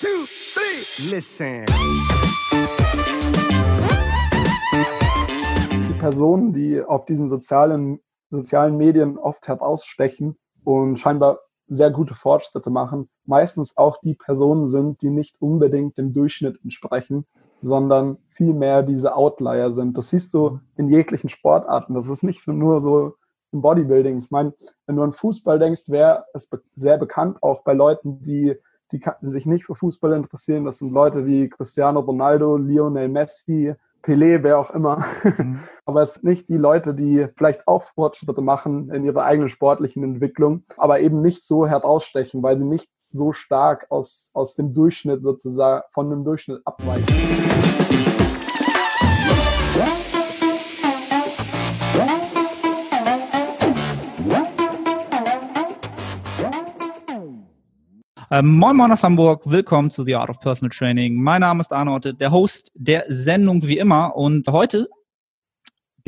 two, three. Listen. Die Personen, die auf diesen sozialen, sozialen Medien oft herausstechen und scheinbar sehr gute Fortschritte machen, meistens auch die Personen sind, die nicht unbedingt dem Durchschnitt entsprechen, sondern vielmehr diese Outlier sind. Das siehst du in jeglichen Sportarten. Das ist nicht so nur so im Bodybuilding. Ich meine, wenn du an Fußball denkst, wäre es sehr bekannt, auch bei Leuten, die, die sich nicht für Fußball interessieren. Das sind Leute wie Cristiano Ronaldo, Lionel Messi, Pelé, wer auch immer. Mhm. aber es sind nicht die Leute, die vielleicht auch Fortschritte machen in ihrer eigenen sportlichen Entwicklung, aber eben nicht so herausstechen, weil sie nicht so stark aus, aus dem Durchschnitt sozusagen, von dem Durchschnitt abweichen. Ähm, moin Moin aus Hamburg, willkommen zu The Art of Personal Training. Mein Name ist Arnold, der Host der Sendung wie immer und heute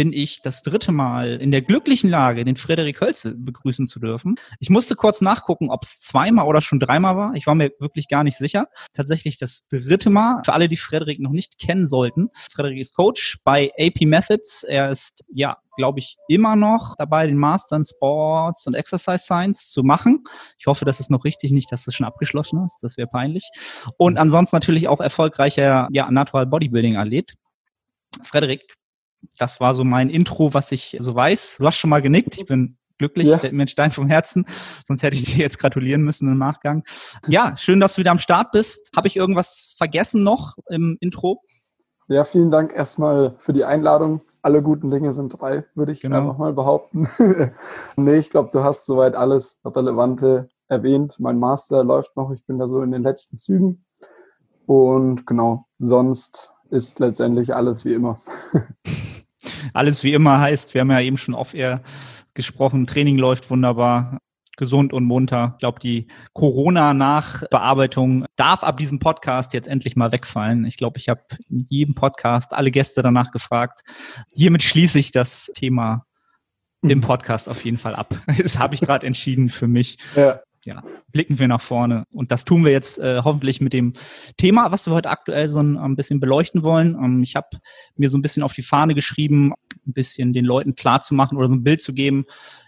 bin ich das dritte Mal in der glücklichen Lage, den Frederik Hölze begrüßen zu dürfen. Ich musste kurz nachgucken, ob es zweimal oder schon dreimal war. Ich war mir wirklich gar nicht sicher. Tatsächlich das dritte Mal. Für alle, die Frederik noch nicht kennen sollten. Frederik ist Coach bei AP Methods. Er ist, ja, glaube ich, immer noch dabei, den Master in Sports und Exercise Science zu machen. Ich hoffe, das ist noch richtig, nicht, dass das schon abgeschlossen ist. Das wäre peinlich. Und ansonsten natürlich auch erfolgreicher, ja, Natural Bodybuilding Athlet. Frederik, das war so mein Intro, was ich so weiß. Du hast schon mal genickt. Ich bin glücklich, ja. mir ein Stein vom Herzen. Sonst hätte ich dir jetzt gratulieren müssen im Nachgang. Ja, schön, dass du wieder am Start bist. Habe ich irgendwas vergessen noch im Intro? Ja, vielen Dank erstmal für die Einladung. Alle guten Dinge sind drei, würde ich genau. einfach mal behaupten. nee, ich glaube, du hast soweit alles Relevante erwähnt. Mein Master läuft noch. Ich bin da so in den letzten Zügen. Und genau, sonst ist letztendlich alles wie immer. alles wie immer heißt, wir haben ja eben schon off-air gesprochen, Training läuft wunderbar, gesund und munter. Ich glaube, die Corona-Nachbearbeitung darf ab diesem Podcast jetzt endlich mal wegfallen. Ich glaube, ich habe in jedem Podcast alle Gäste danach gefragt. Hiermit schließe ich das Thema im mhm. Podcast auf jeden Fall ab. Das habe ich gerade entschieden für mich. Ja ja, blicken wir nach vorne. Und das tun wir jetzt äh, hoffentlich mit dem Thema, was wir heute aktuell so ein, ein bisschen beleuchten wollen. Ähm, ich habe mir so ein bisschen auf die Fahne geschrieben, ein bisschen den Leuten klarzumachen oder so ein Bild zu geben,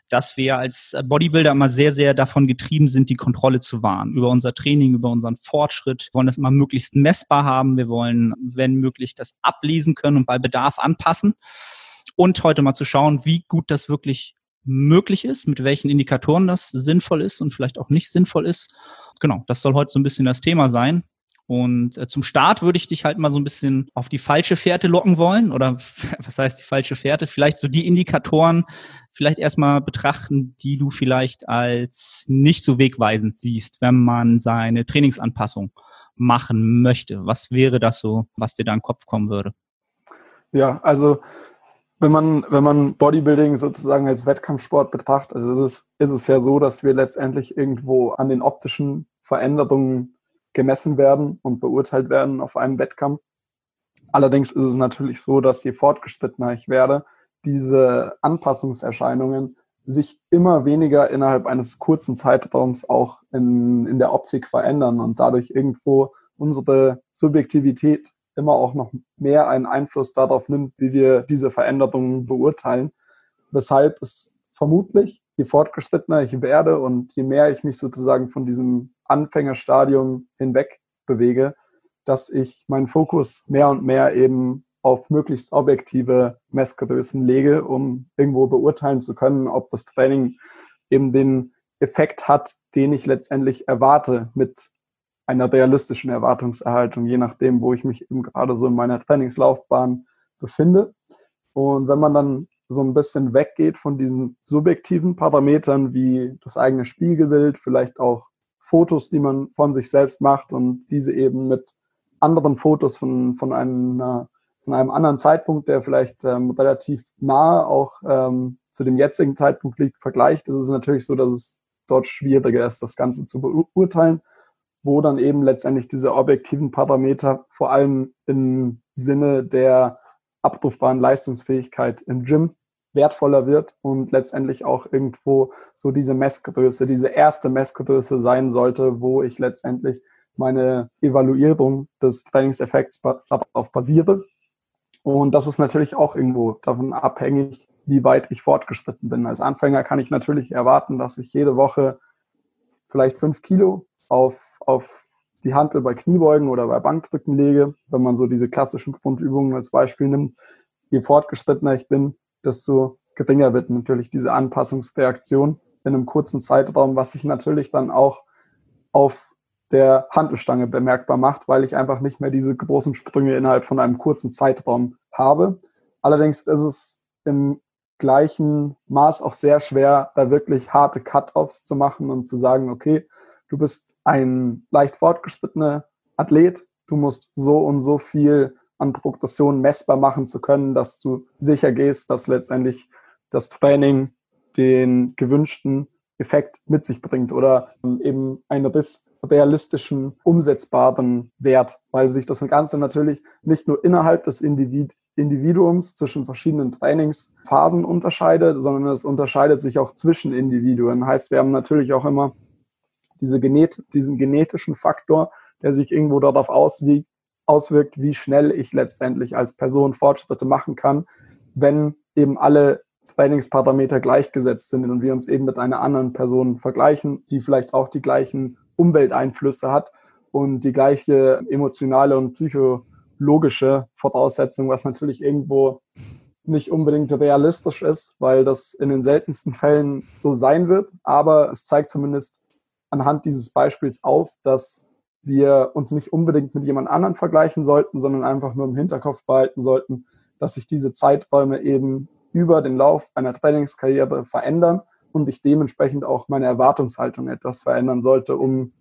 dass wir als Bodybuilder immer sehr, sehr davon getrieben sind, die Kontrolle zu wahren über unser Training, über unseren Fortschritt. Wir wollen das immer möglichst messbar haben. Wir wollen, wenn möglich, das ablesen können und bei Bedarf anpassen. Und heute mal zu schauen, wie gut das wirklich möglich ist, mit welchen Indikatoren das sinnvoll ist und vielleicht auch nicht sinnvoll ist. Genau, das soll heute so ein bisschen das Thema sein. Und äh, zum Start würde ich dich halt mal so ein bisschen auf die falsche Fährte locken wollen. Oder was heißt die falsche Fährte? Vielleicht so die Indikatoren vielleicht erstmal betrachten, die du vielleicht als nicht so wegweisend siehst, wenn man seine Trainingsanpassung machen möchte. Was wäre das so, was dir da in den Kopf kommen würde? Ja, also wenn man, wenn man Bodybuilding sozusagen als Wettkampfsport betrachtet, also ist es, ist es ja so, dass wir letztendlich irgendwo an den optischen Veränderungen gemessen werden und beurteilt werden auf einem Wettkampf. Allerdings ist es natürlich so, dass je fortgeschrittener ich werde, diese Anpassungserscheinungen sich immer weniger innerhalb eines kurzen Zeitraums auch in, in der Optik verändern und dadurch irgendwo unsere Subjektivität immer auch noch mehr einen Einfluss darauf nimmt, wie wir diese Veränderungen beurteilen. Weshalb es vermutlich, je fortgeschrittener ich werde und je mehr ich mich sozusagen von diesem Anfängerstadium hinweg bewege, dass ich meinen Fokus mehr und mehr eben auf möglichst objektive Messgrößen lege, um irgendwo beurteilen zu können, ob das Training eben den Effekt hat, den ich letztendlich erwarte mit einer realistischen Erwartungserhaltung, je nachdem, wo ich mich eben gerade so in meiner Trainingslaufbahn befinde. Und wenn man dann so ein bisschen weggeht von diesen subjektiven Parametern wie das eigene Spiegelbild, vielleicht auch Fotos, die man von sich selbst macht und diese eben mit anderen Fotos von, von, einem, von einem anderen Zeitpunkt, der vielleicht ähm, relativ nah auch ähm, zu dem jetzigen Zeitpunkt liegt, vergleicht, ist es natürlich so, dass es dort schwieriger ist, das Ganze zu beurteilen wo dann eben letztendlich diese objektiven Parameter vor allem im Sinne der abrufbaren Leistungsfähigkeit im Gym wertvoller wird und letztendlich auch irgendwo so diese Messgröße, diese erste Messgröße sein sollte, wo ich letztendlich meine Evaluierung des Trainingseffekts darauf basiere. Und das ist natürlich auch irgendwo davon abhängig, wie weit ich fortgeschritten bin. Als Anfänger kann ich natürlich erwarten, dass ich jede Woche vielleicht fünf Kilo auf, auf die Hantel bei Kniebeugen oder bei Bankdrücken lege, wenn man so diese klassischen Grundübungen als Beispiel nimmt. Je fortgeschrittener ich bin, desto geringer wird natürlich diese Anpassungsreaktion in einem kurzen Zeitraum, was sich natürlich dann auch auf der Handelstange bemerkbar macht, weil ich einfach nicht mehr diese großen Sprünge innerhalb von einem kurzen Zeitraum habe. Allerdings ist es im gleichen Maß auch sehr schwer, da wirklich harte Cut-offs zu machen und zu sagen, okay, du bist ein leicht fortgeschrittener Athlet, du musst so und so viel an Progression messbar machen zu können, dass du sicher gehst, dass letztendlich das Training den gewünschten Effekt mit sich bringt oder eben einen realistischen, umsetzbaren Wert, weil sich das Ganze natürlich nicht nur innerhalb des Individ Individuums zwischen verschiedenen Trainingsphasen unterscheidet, sondern es unterscheidet sich auch zwischen Individuen. Heißt, wir haben natürlich auch immer diese Genet diesen genetischen Faktor, der sich irgendwo darauf auswirkt, auswirkt, wie schnell ich letztendlich als Person Fortschritte machen kann, wenn eben alle Trainingsparameter gleichgesetzt sind und wir uns eben mit einer anderen Person vergleichen, die vielleicht auch die gleichen Umwelteinflüsse hat und die gleiche emotionale und psychologische Voraussetzung, was natürlich irgendwo nicht unbedingt realistisch ist, weil das in den seltensten Fällen so sein wird. Aber es zeigt zumindest anhand dieses Beispiels auf, dass wir uns nicht unbedingt mit jemand anderen vergleichen sollten, sondern einfach nur im Hinterkopf behalten sollten, dass sich diese Zeiträume eben über den Lauf einer Trainingskarriere verändern und ich dementsprechend auch meine Erwartungshaltung etwas verändern sollte, um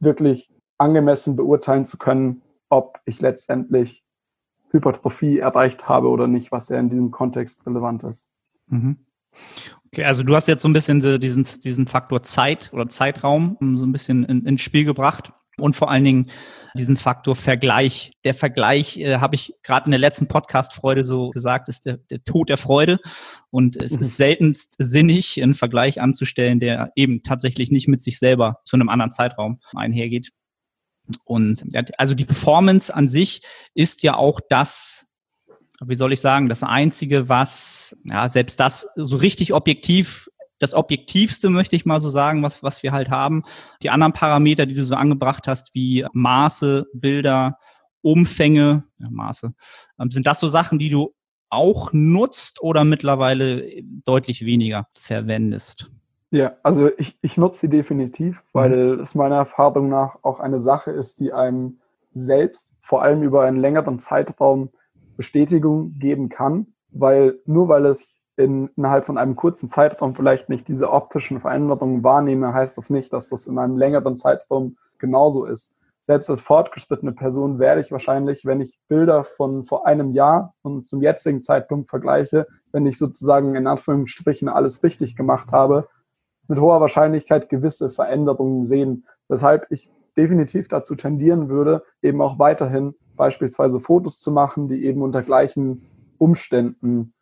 wirklich angemessen beurteilen zu können, ob ich letztendlich Hypertrophie erreicht habe oder nicht, was ja in diesem Kontext relevant ist. Mhm. Okay, also du hast jetzt so ein bisschen diesen, diesen Faktor Zeit oder Zeitraum so ein bisschen in, ins Spiel gebracht und vor allen Dingen diesen Faktor Vergleich. Der Vergleich, äh, habe ich gerade in der letzten Podcast-Freude so gesagt, ist der, der Tod der Freude. Und es ist mhm. seltenst sinnig, einen Vergleich anzustellen, der eben tatsächlich nicht mit sich selber zu einem anderen Zeitraum einhergeht. Und also die Performance an sich ist ja auch das, wie soll ich sagen, das Einzige, was, ja, selbst das so richtig objektiv das Objektivste, möchte ich mal so sagen, was, was wir halt haben. Die anderen Parameter, die du so angebracht hast, wie Maße, Bilder, Umfänge, ja, Maße, ähm, sind das so Sachen, die du auch nutzt oder mittlerweile deutlich weniger verwendest? Ja, also ich, ich nutze sie definitiv, weil mhm. es meiner Erfahrung nach auch eine Sache ist, die einem selbst vor allem über einen längeren Zeitraum Bestätigung geben kann, weil nur weil es in, innerhalb von einem kurzen Zeitraum vielleicht nicht diese optischen Veränderungen wahrnehme, heißt das nicht, dass das in einem längeren Zeitraum genauso ist. Selbst als fortgeschrittene Person werde ich wahrscheinlich, wenn ich Bilder von vor einem Jahr und zum jetzigen Zeitpunkt vergleiche, wenn ich sozusagen in Anführungsstrichen alles richtig gemacht habe, mit hoher Wahrscheinlichkeit gewisse Veränderungen sehen, weshalb ich definitiv dazu tendieren würde, eben auch weiterhin beispielsweise Fotos zu machen, die eben unter gleichen Umständen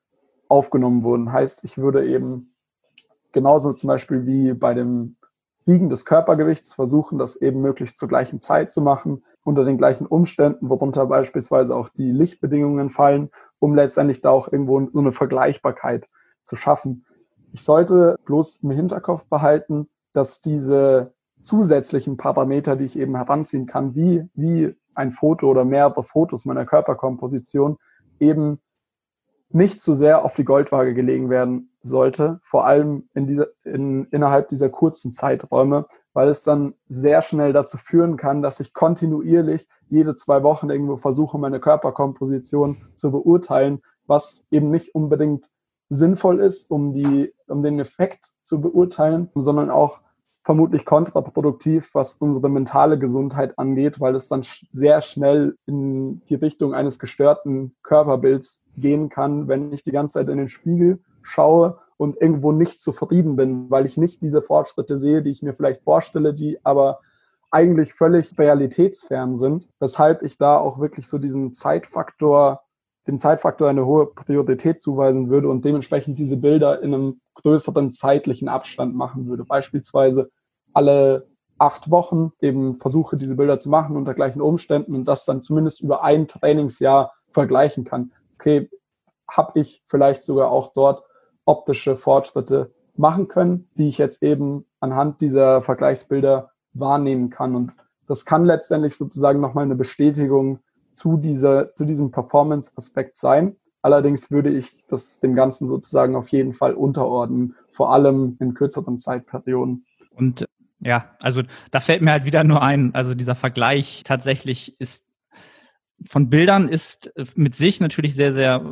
aufgenommen wurden. Heißt, ich würde eben genauso zum Beispiel wie bei dem Wiegen des Körpergewichts versuchen, das eben möglichst zur gleichen Zeit zu machen, unter den gleichen Umständen, worunter beispielsweise auch die Lichtbedingungen fallen, um letztendlich da auch irgendwo so eine Vergleichbarkeit zu schaffen. Ich sollte bloß im Hinterkopf behalten, dass diese zusätzlichen Parameter, die ich eben heranziehen kann, wie, wie ein Foto oder mehrere Fotos meiner Körperkomposition, eben nicht zu sehr auf die Goldwaage gelegen werden sollte, vor allem in dieser, in, innerhalb dieser kurzen Zeiträume, weil es dann sehr schnell dazu führen kann, dass ich kontinuierlich jede zwei Wochen irgendwo versuche, meine Körperkomposition zu beurteilen, was eben nicht unbedingt sinnvoll ist, um, die, um den Effekt zu beurteilen, sondern auch vermutlich kontraproduktiv, was unsere mentale Gesundheit angeht, weil es dann sehr schnell in die Richtung eines gestörten Körperbilds gehen kann, wenn ich die ganze Zeit in den Spiegel schaue und irgendwo nicht zufrieden bin, weil ich nicht diese Fortschritte sehe, die ich mir vielleicht vorstelle, die aber eigentlich völlig realitätsfern sind, weshalb ich da auch wirklich so diesen Zeitfaktor, dem Zeitfaktor eine hohe Priorität zuweisen würde und dementsprechend diese Bilder in einem größeren zeitlichen Abstand machen würde. Beispielsweise alle acht Wochen eben versuche, diese Bilder zu machen unter gleichen Umständen und das dann zumindest über ein Trainingsjahr vergleichen kann. Okay, habe ich vielleicht sogar auch dort optische Fortschritte machen können, die ich jetzt eben anhand dieser Vergleichsbilder wahrnehmen kann. Und das kann letztendlich sozusagen nochmal eine Bestätigung zu, dieser, zu diesem Performance-Aspekt sein. Allerdings würde ich das dem Ganzen sozusagen auf jeden Fall unterordnen, vor allem in kürzeren Zeitperioden. Und ja, also da fällt mir halt wieder nur ein, also dieser Vergleich tatsächlich ist von Bildern ist mit sich natürlich sehr, sehr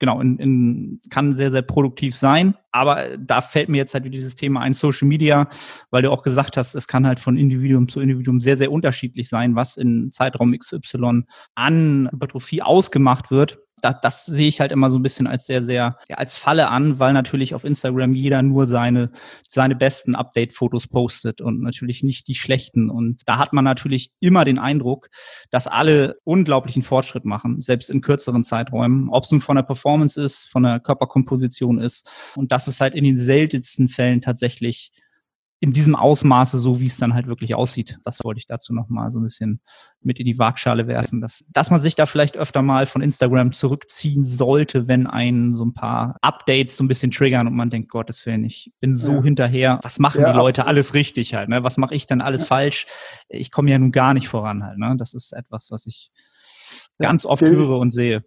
genau, in, in, kann sehr, sehr produktiv sein. Aber da fällt mir jetzt halt wieder dieses Thema ein, Social Media, weil du auch gesagt hast, es kann halt von Individuum zu Individuum sehr, sehr unterschiedlich sein, was in Zeitraum XY an Hypertrophie ausgemacht wird da, das sehe ich halt immer so ein bisschen als sehr, sehr, ja, als Falle an, weil natürlich auf Instagram jeder nur seine, seine besten Update-Fotos postet und natürlich nicht die schlechten. Und da hat man natürlich immer den Eindruck, dass alle unglaublichen Fortschritt machen, selbst in kürzeren Zeiträumen, ob es nun von der Performance ist, von der Körperkomposition ist. Und das ist halt in den seltensten Fällen tatsächlich in diesem Ausmaße, so wie es dann halt wirklich aussieht. Das wollte ich dazu nochmal so ein bisschen mit in die Waagschale werfen, dass, dass man sich da vielleicht öfter mal von Instagram zurückziehen sollte, wenn einen so ein paar Updates so ein bisschen triggern und man denkt, Gottes Willen, ich bin so ja. hinterher. Was machen ja, die Leute absolut. alles richtig halt? Ne? Was mache ich denn alles ja. falsch? Ich komme ja nun gar nicht voran halt. Ne? Das ist etwas, was ich ganz oft höre ich, und sehe.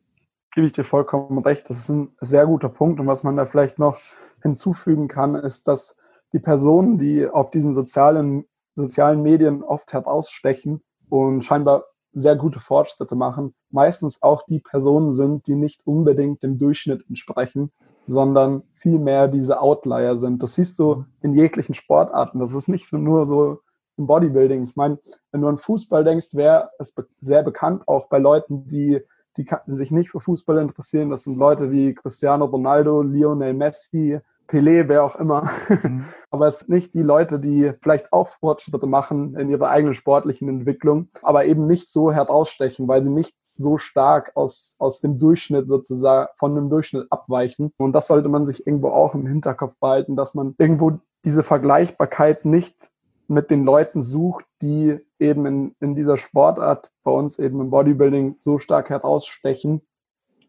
Gebe ich dir vollkommen recht. Das ist ein sehr guter Punkt. Und was man da vielleicht noch hinzufügen kann, ist, dass die Personen, die auf diesen sozialen, sozialen Medien oft herausstechen und scheinbar sehr gute Fortschritte machen, meistens auch die Personen sind, die nicht unbedingt dem Durchschnitt entsprechen, sondern vielmehr diese Outlier sind. Das siehst du in jeglichen Sportarten. Das ist nicht so nur so im Bodybuilding. Ich meine, wenn du an Fußball denkst, wäre es sehr bekannt, auch bei Leuten, die, die sich nicht für Fußball interessieren. Das sind Leute wie Cristiano Ronaldo, Lionel Messi, Pelé, wer auch immer. Mhm. aber es sind nicht die Leute, die vielleicht auch Fortschritte machen in ihrer eigenen sportlichen Entwicklung, aber eben nicht so herausstechen, weil sie nicht so stark aus, aus dem Durchschnitt sozusagen, von dem Durchschnitt abweichen. Und das sollte man sich irgendwo auch im Hinterkopf behalten, dass man irgendwo diese Vergleichbarkeit nicht mit den Leuten sucht, die eben in, in dieser Sportart, bei uns eben im Bodybuilding, so stark herausstechen,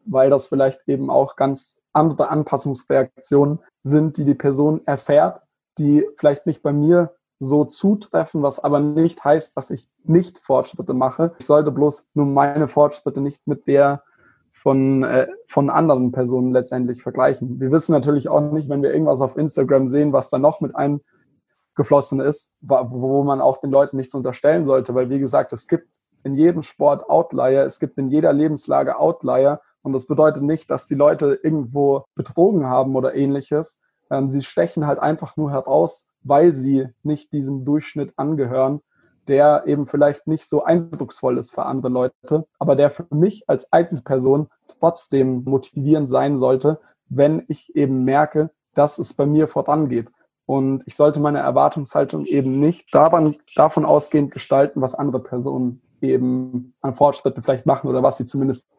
weil das vielleicht eben auch ganz andere Anpassungsreaktionen sind, die die Person erfährt, die vielleicht nicht bei mir so zutreffen, was aber nicht heißt, dass ich nicht Fortschritte mache. Ich sollte bloß nur meine Fortschritte nicht mit der von, äh, von anderen Personen letztendlich vergleichen. Wir wissen natürlich auch nicht, wenn wir irgendwas auf Instagram sehen, was da noch mit eingeflossen ist, wo man auch den Leuten nichts unterstellen sollte, weil wie gesagt, es gibt in jedem Sport Outlier, es gibt in jeder Lebenslage Outlier und das bedeutet nicht, dass die Leute irgendwo betrogen haben oder ähnliches. Ähm, sie stechen halt einfach nur heraus, weil sie nicht diesem Durchschnitt angehören, der eben vielleicht nicht so eindrucksvoll ist für andere Leute, aber der für mich als Einzelperson trotzdem motivierend sein sollte, wenn ich eben merke, dass es bei mir vorangeht. Und ich sollte meine Erwartungshaltung eben nicht daran, davon ausgehend gestalten, was andere Personen eben an Fortschritten vielleicht machen oder was sie zumindest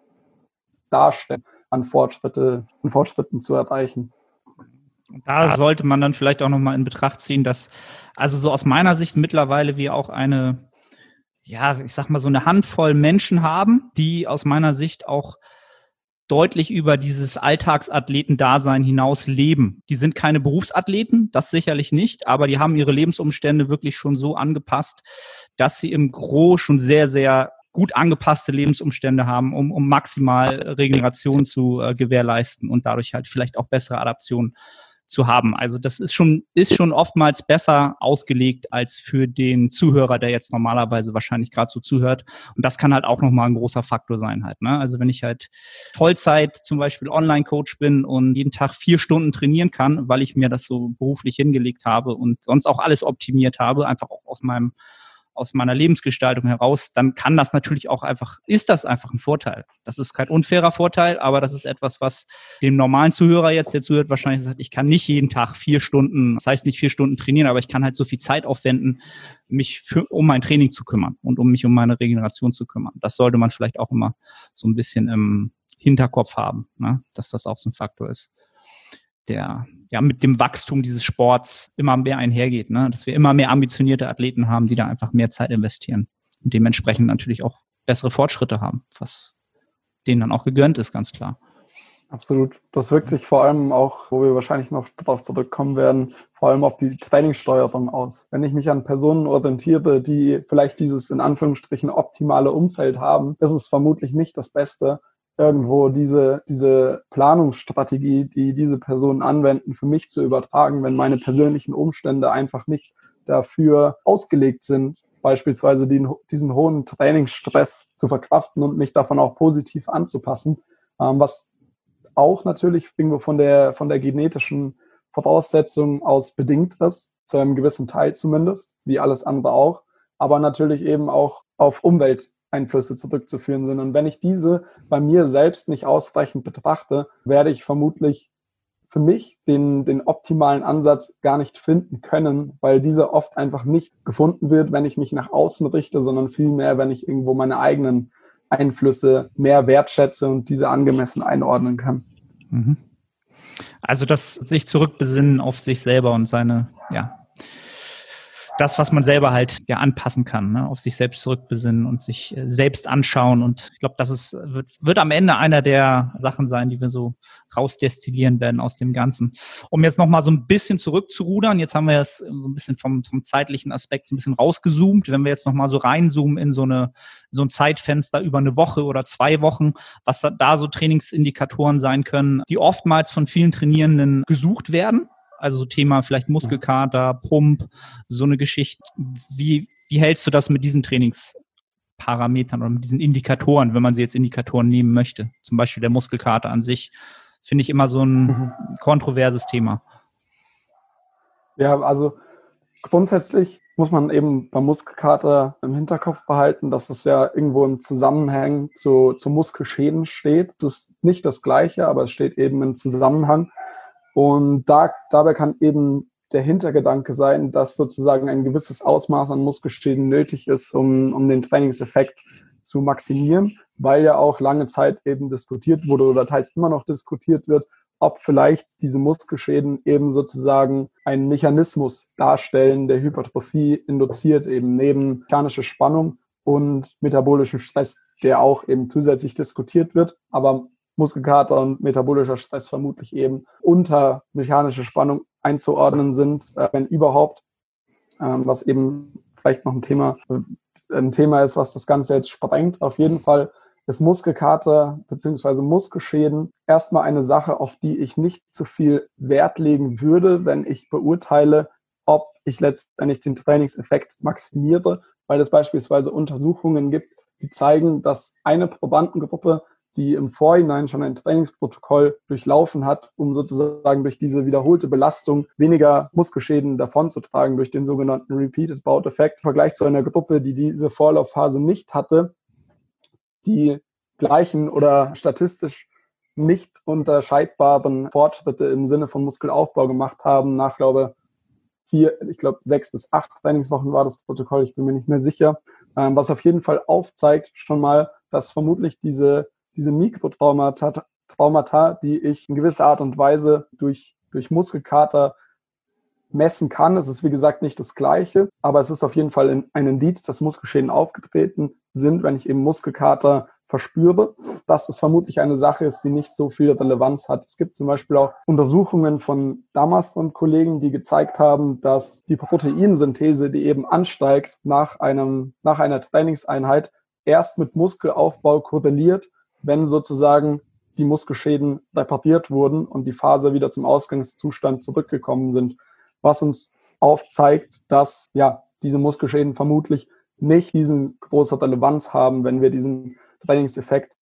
darstellen, an, Fortschritte, an Fortschritten zu erreichen. Da sollte man dann vielleicht auch nochmal in Betracht ziehen, dass also so aus meiner Sicht mittlerweile wir auch eine, ja, ich sag mal so eine Handvoll Menschen haben, die aus meiner Sicht auch deutlich über dieses Alltagsathleten-Dasein hinaus leben. Die sind keine Berufsathleten, das sicherlich nicht, aber die haben ihre Lebensumstände wirklich schon so angepasst, dass sie im Gro schon sehr, sehr gut angepasste Lebensumstände haben, um, um maximal Regeneration zu äh, gewährleisten und dadurch halt vielleicht auch bessere Adaptionen zu haben. Also das ist schon, ist schon oftmals besser ausgelegt als für den Zuhörer, der jetzt normalerweise wahrscheinlich gerade so zuhört. Und das kann halt auch nochmal ein großer Faktor sein halt. Ne? Also wenn ich halt Vollzeit zum Beispiel Online-Coach bin und jeden Tag vier Stunden trainieren kann, weil ich mir das so beruflich hingelegt habe und sonst auch alles optimiert habe, einfach auch aus meinem aus meiner Lebensgestaltung heraus, dann kann das natürlich auch einfach, ist das einfach ein Vorteil. Das ist kein unfairer Vorteil, aber das ist etwas, was dem normalen Zuhörer jetzt, der zuhört, wahrscheinlich sagt, ich kann nicht jeden Tag vier Stunden, das heißt nicht vier Stunden trainieren, aber ich kann halt so viel Zeit aufwenden, mich für, um mein Training zu kümmern und um mich um meine Regeneration zu kümmern. Das sollte man vielleicht auch immer so ein bisschen im Hinterkopf haben, ne? dass das auch so ein Faktor ist. Der, ja, mit dem Wachstum dieses Sports immer mehr einhergeht, ne? dass wir immer mehr ambitionierte Athleten haben, die da einfach mehr Zeit investieren und dementsprechend natürlich auch bessere Fortschritte haben, was denen dann auch gegönnt ist, ganz klar. Absolut. Das wirkt sich vor allem auch, wo wir wahrscheinlich noch darauf zurückkommen werden, vor allem auf die Trainingssteuerung aus. Wenn ich mich an Personen orientiere, die vielleicht dieses in Anführungsstrichen optimale Umfeld haben, ist es vermutlich nicht das Beste, irgendwo diese, diese Planungsstrategie, die diese Personen anwenden, für mich zu übertragen, wenn meine persönlichen Umstände einfach nicht dafür ausgelegt sind, beispielsweise den, diesen hohen Trainingsstress zu verkraften und mich davon auch positiv anzupassen, ähm, was auch natürlich irgendwo von der, von der genetischen Voraussetzung aus bedingt ist, zu einem gewissen Teil zumindest, wie alles andere auch, aber natürlich eben auch auf Umwelteinflüsse zurückzuführen sind. Und wenn ich diese bei mir selbst nicht ausreichend betrachte, werde ich vermutlich für mich den, den optimalen Ansatz gar nicht finden können, weil dieser oft einfach nicht gefunden wird, wenn ich mich nach außen richte, sondern vielmehr, wenn ich irgendwo meine eigenen Einflüsse mehr wertschätze und diese angemessen einordnen kann. Mhm. Also das sich zurückbesinnen auf sich selber und seine, ja, das, was man selber halt ja anpassen kann, ne? auf sich selbst zurückbesinnen und sich äh, selbst anschauen. Und ich glaube, das ist, wird, wird am Ende einer der Sachen sein, die wir so rausdestillieren werden aus dem Ganzen. Um jetzt nochmal so ein bisschen zurückzurudern, jetzt haben wir es so ein bisschen vom, vom zeitlichen Aspekt so ein bisschen rausgezoomt. Wenn wir jetzt nochmal so reinzoomen in so eine, so ein Zeitfenster über eine Woche oder zwei Wochen, was da so Trainingsindikatoren sein können, die oftmals von vielen Trainierenden gesucht werden also so Thema vielleicht Muskelkater, Pump, so eine Geschichte. Wie, wie hältst du das mit diesen Trainingsparametern oder mit diesen Indikatoren, wenn man sie jetzt Indikatoren nehmen möchte? Zum Beispiel der Muskelkater an sich, finde ich immer so ein mhm. kontroverses Thema. Ja, also grundsätzlich muss man eben beim Muskelkater im Hinterkopf behalten, dass es ja irgendwo im Zusammenhang zu, zu Muskelschäden steht. Das ist nicht das Gleiche, aber es steht eben im Zusammenhang. Und da, dabei kann eben der Hintergedanke sein, dass sozusagen ein gewisses Ausmaß an Muskelschäden nötig ist, um, um den Trainingseffekt zu maximieren, weil ja auch lange Zeit eben diskutiert wurde oder teils immer noch diskutiert wird, ob vielleicht diese Muskelschäden eben sozusagen einen Mechanismus darstellen, der Hypertrophie induziert, eben neben mechanischer Spannung und metabolischem Stress, der auch eben zusätzlich diskutiert wird. Aber Muskelkater und metabolischer Stress vermutlich eben unter mechanische Spannung einzuordnen sind, äh, wenn überhaupt, ähm, was eben vielleicht noch ein Thema, ein Thema ist, was das Ganze jetzt sprengt. Auf jeden Fall ist Muskelkater bzw. Muskelschäden erstmal eine Sache, auf die ich nicht zu viel Wert legen würde, wenn ich beurteile, ob ich letztendlich den Trainingseffekt maximiere, weil es beispielsweise Untersuchungen gibt, die zeigen, dass eine Probandengruppe die im Vorhinein schon ein Trainingsprotokoll durchlaufen hat, um sozusagen durch diese wiederholte Belastung weniger Muskelschäden davonzutragen durch den sogenannten Repeated Bout Effekt. Im Vergleich zu einer Gruppe, die diese Vorlaufphase nicht hatte, die gleichen oder statistisch nicht unterscheidbaren Fortschritte im Sinne von Muskelaufbau gemacht haben, nach, glaube vier, ich glaube, sechs bis acht Trainingswochen war das Protokoll, ich bin mir nicht mehr sicher, ähm, was auf jeden Fall aufzeigt schon mal, dass vermutlich diese diese Mikrotraumata, Traumata, die ich in gewisser Art und Weise durch, durch Muskelkater messen kann. Es ist wie gesagt nicht das Gleiche, aber es ist auf jeden Fall ein Indiz, dass Muskelschäden aufgetreten sind, wenn ich eben Muskelkater verspüre, dass das vermutlich eine Sache ist, die nicht so viel Relevanz hat. Es gibt zum Beispiel auch Untersuchungen von Damas und Kollegen, die gezeigt haben, dass die Proteinsynthese, die eben ansteigt nach einem, nach einer Trainingseinheit, erst mit Muskelaufbau korreliert wenn sozusagen die Muskelschäden repariert wurden und die Phase wieder zum Ausgangszustand zurückgekommen sind, was uns aufzeigt, dass ja diese Muskelschäden vermutlich nicht diesen große Relevanz haben, wenn wir diesen Trainingseffekt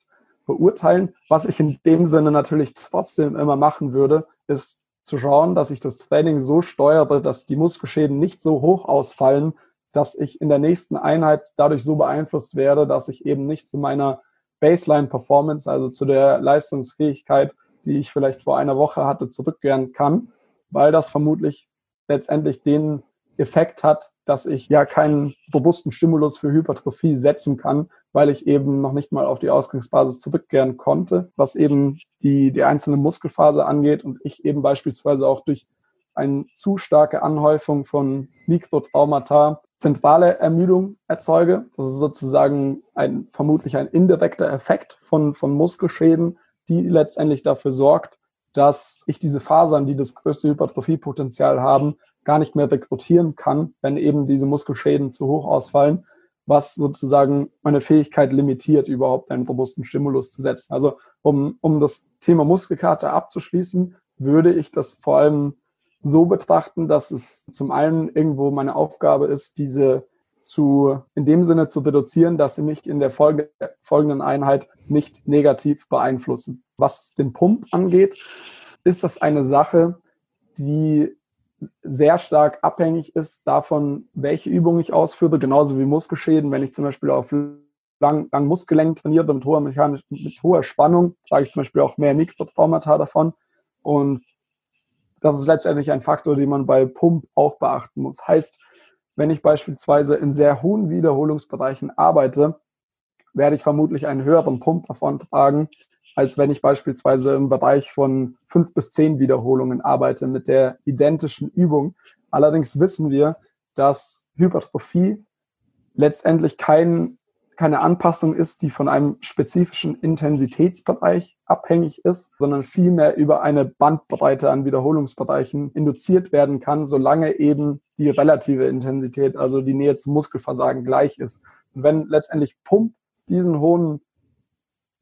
beurteilen. Was ich in dem Sinne natürlich trotzdem immer machen würde, ist zu schauen, dass ich das Training so steuere, dass die Muskelschäden nicht so hoch ausfallen, dass ich in der nächsten Einheit dadurch so beeinflusst werde, dass ich eben nicht zu meiner Baseline-Performance, also zu der Leistungsfähigkeit, die ich vielleicht vor einer Woche hatte, zurückkehren kann, weil das vermutlich letztendlich den Effekt hat, dass ich ja keinen robusten Stimulus für Hypertrophie setzen kann, weil ich eben noch nicht mal auf die Ausgangsbasis zurückkehren konnte, was eben die, die einzelne Muskelphase angeht und ich eben beispielsweise auch durch eine zu starke Anhäufung von Mikrotraumata zentrale Ermüdung erzeuge. Das ist sozusagen ein, vermutlich ein indirekter Effekt von, von Muskelschäden, die letztendlich dafür sorgt, dass ich diese Fasern, die das größte Hypertrophiepotenzial haben, gar nicht mehr rekrutieren kann, wenn eben diese Muskelschäden zu hoch ausfallen, was sozusagen meine Fähigkeit limitiert, überhaupt einen robusten Stimulus zu setzen. Also um, um das Thema Muskelkater abzuschließen, würde ich das vor allem so betrachten, dass es zum einen irgendwo meine Aufgabe ist, diese zu, in dem Sinne zu reduzieren, dass sie mich in der Folge, folgenden Einheit nicht negativ beeinflussen. Was den Pump angeht, ist das eine Sache, die sehr stark abhängig ist davon, welche Übung ich ausführe, genauso wie Muskelschäden. Wenn ich zum Beispiel auf lang, lang Muskelgelenk trainiere mit hoher, mechanisch, mit hoher Spannung, sage ich zum Beispiel auch mehr Mikrotraumata davon. Und das ist letztendlich ein Faktor, den man bei Pump auch beachten muss. Heißt, wenn ich beispielsweise in sehr hohen Wiederholungsbereichen arbeite, werde ich vermutlich einen höheren Pump davon tragen, als wenn ich beispielsweise im Bereich von fünf bis zehn Wiederholungen arbeite mit der identischen Übung. Allerdings wissen wir, dass Hypertrophie letztendlich kein keine Anpassung ist, die von einem spezifischen Intensitätsbereich abhängig ist, sondern vielmehr über eine Bandbreite an Wiederholungsbereichen induziert werden kann, solange eben die relative Intensität, also die Nähe zum Muskelversagen gleich ist. Und wenn letztendlich Pump diesen hohen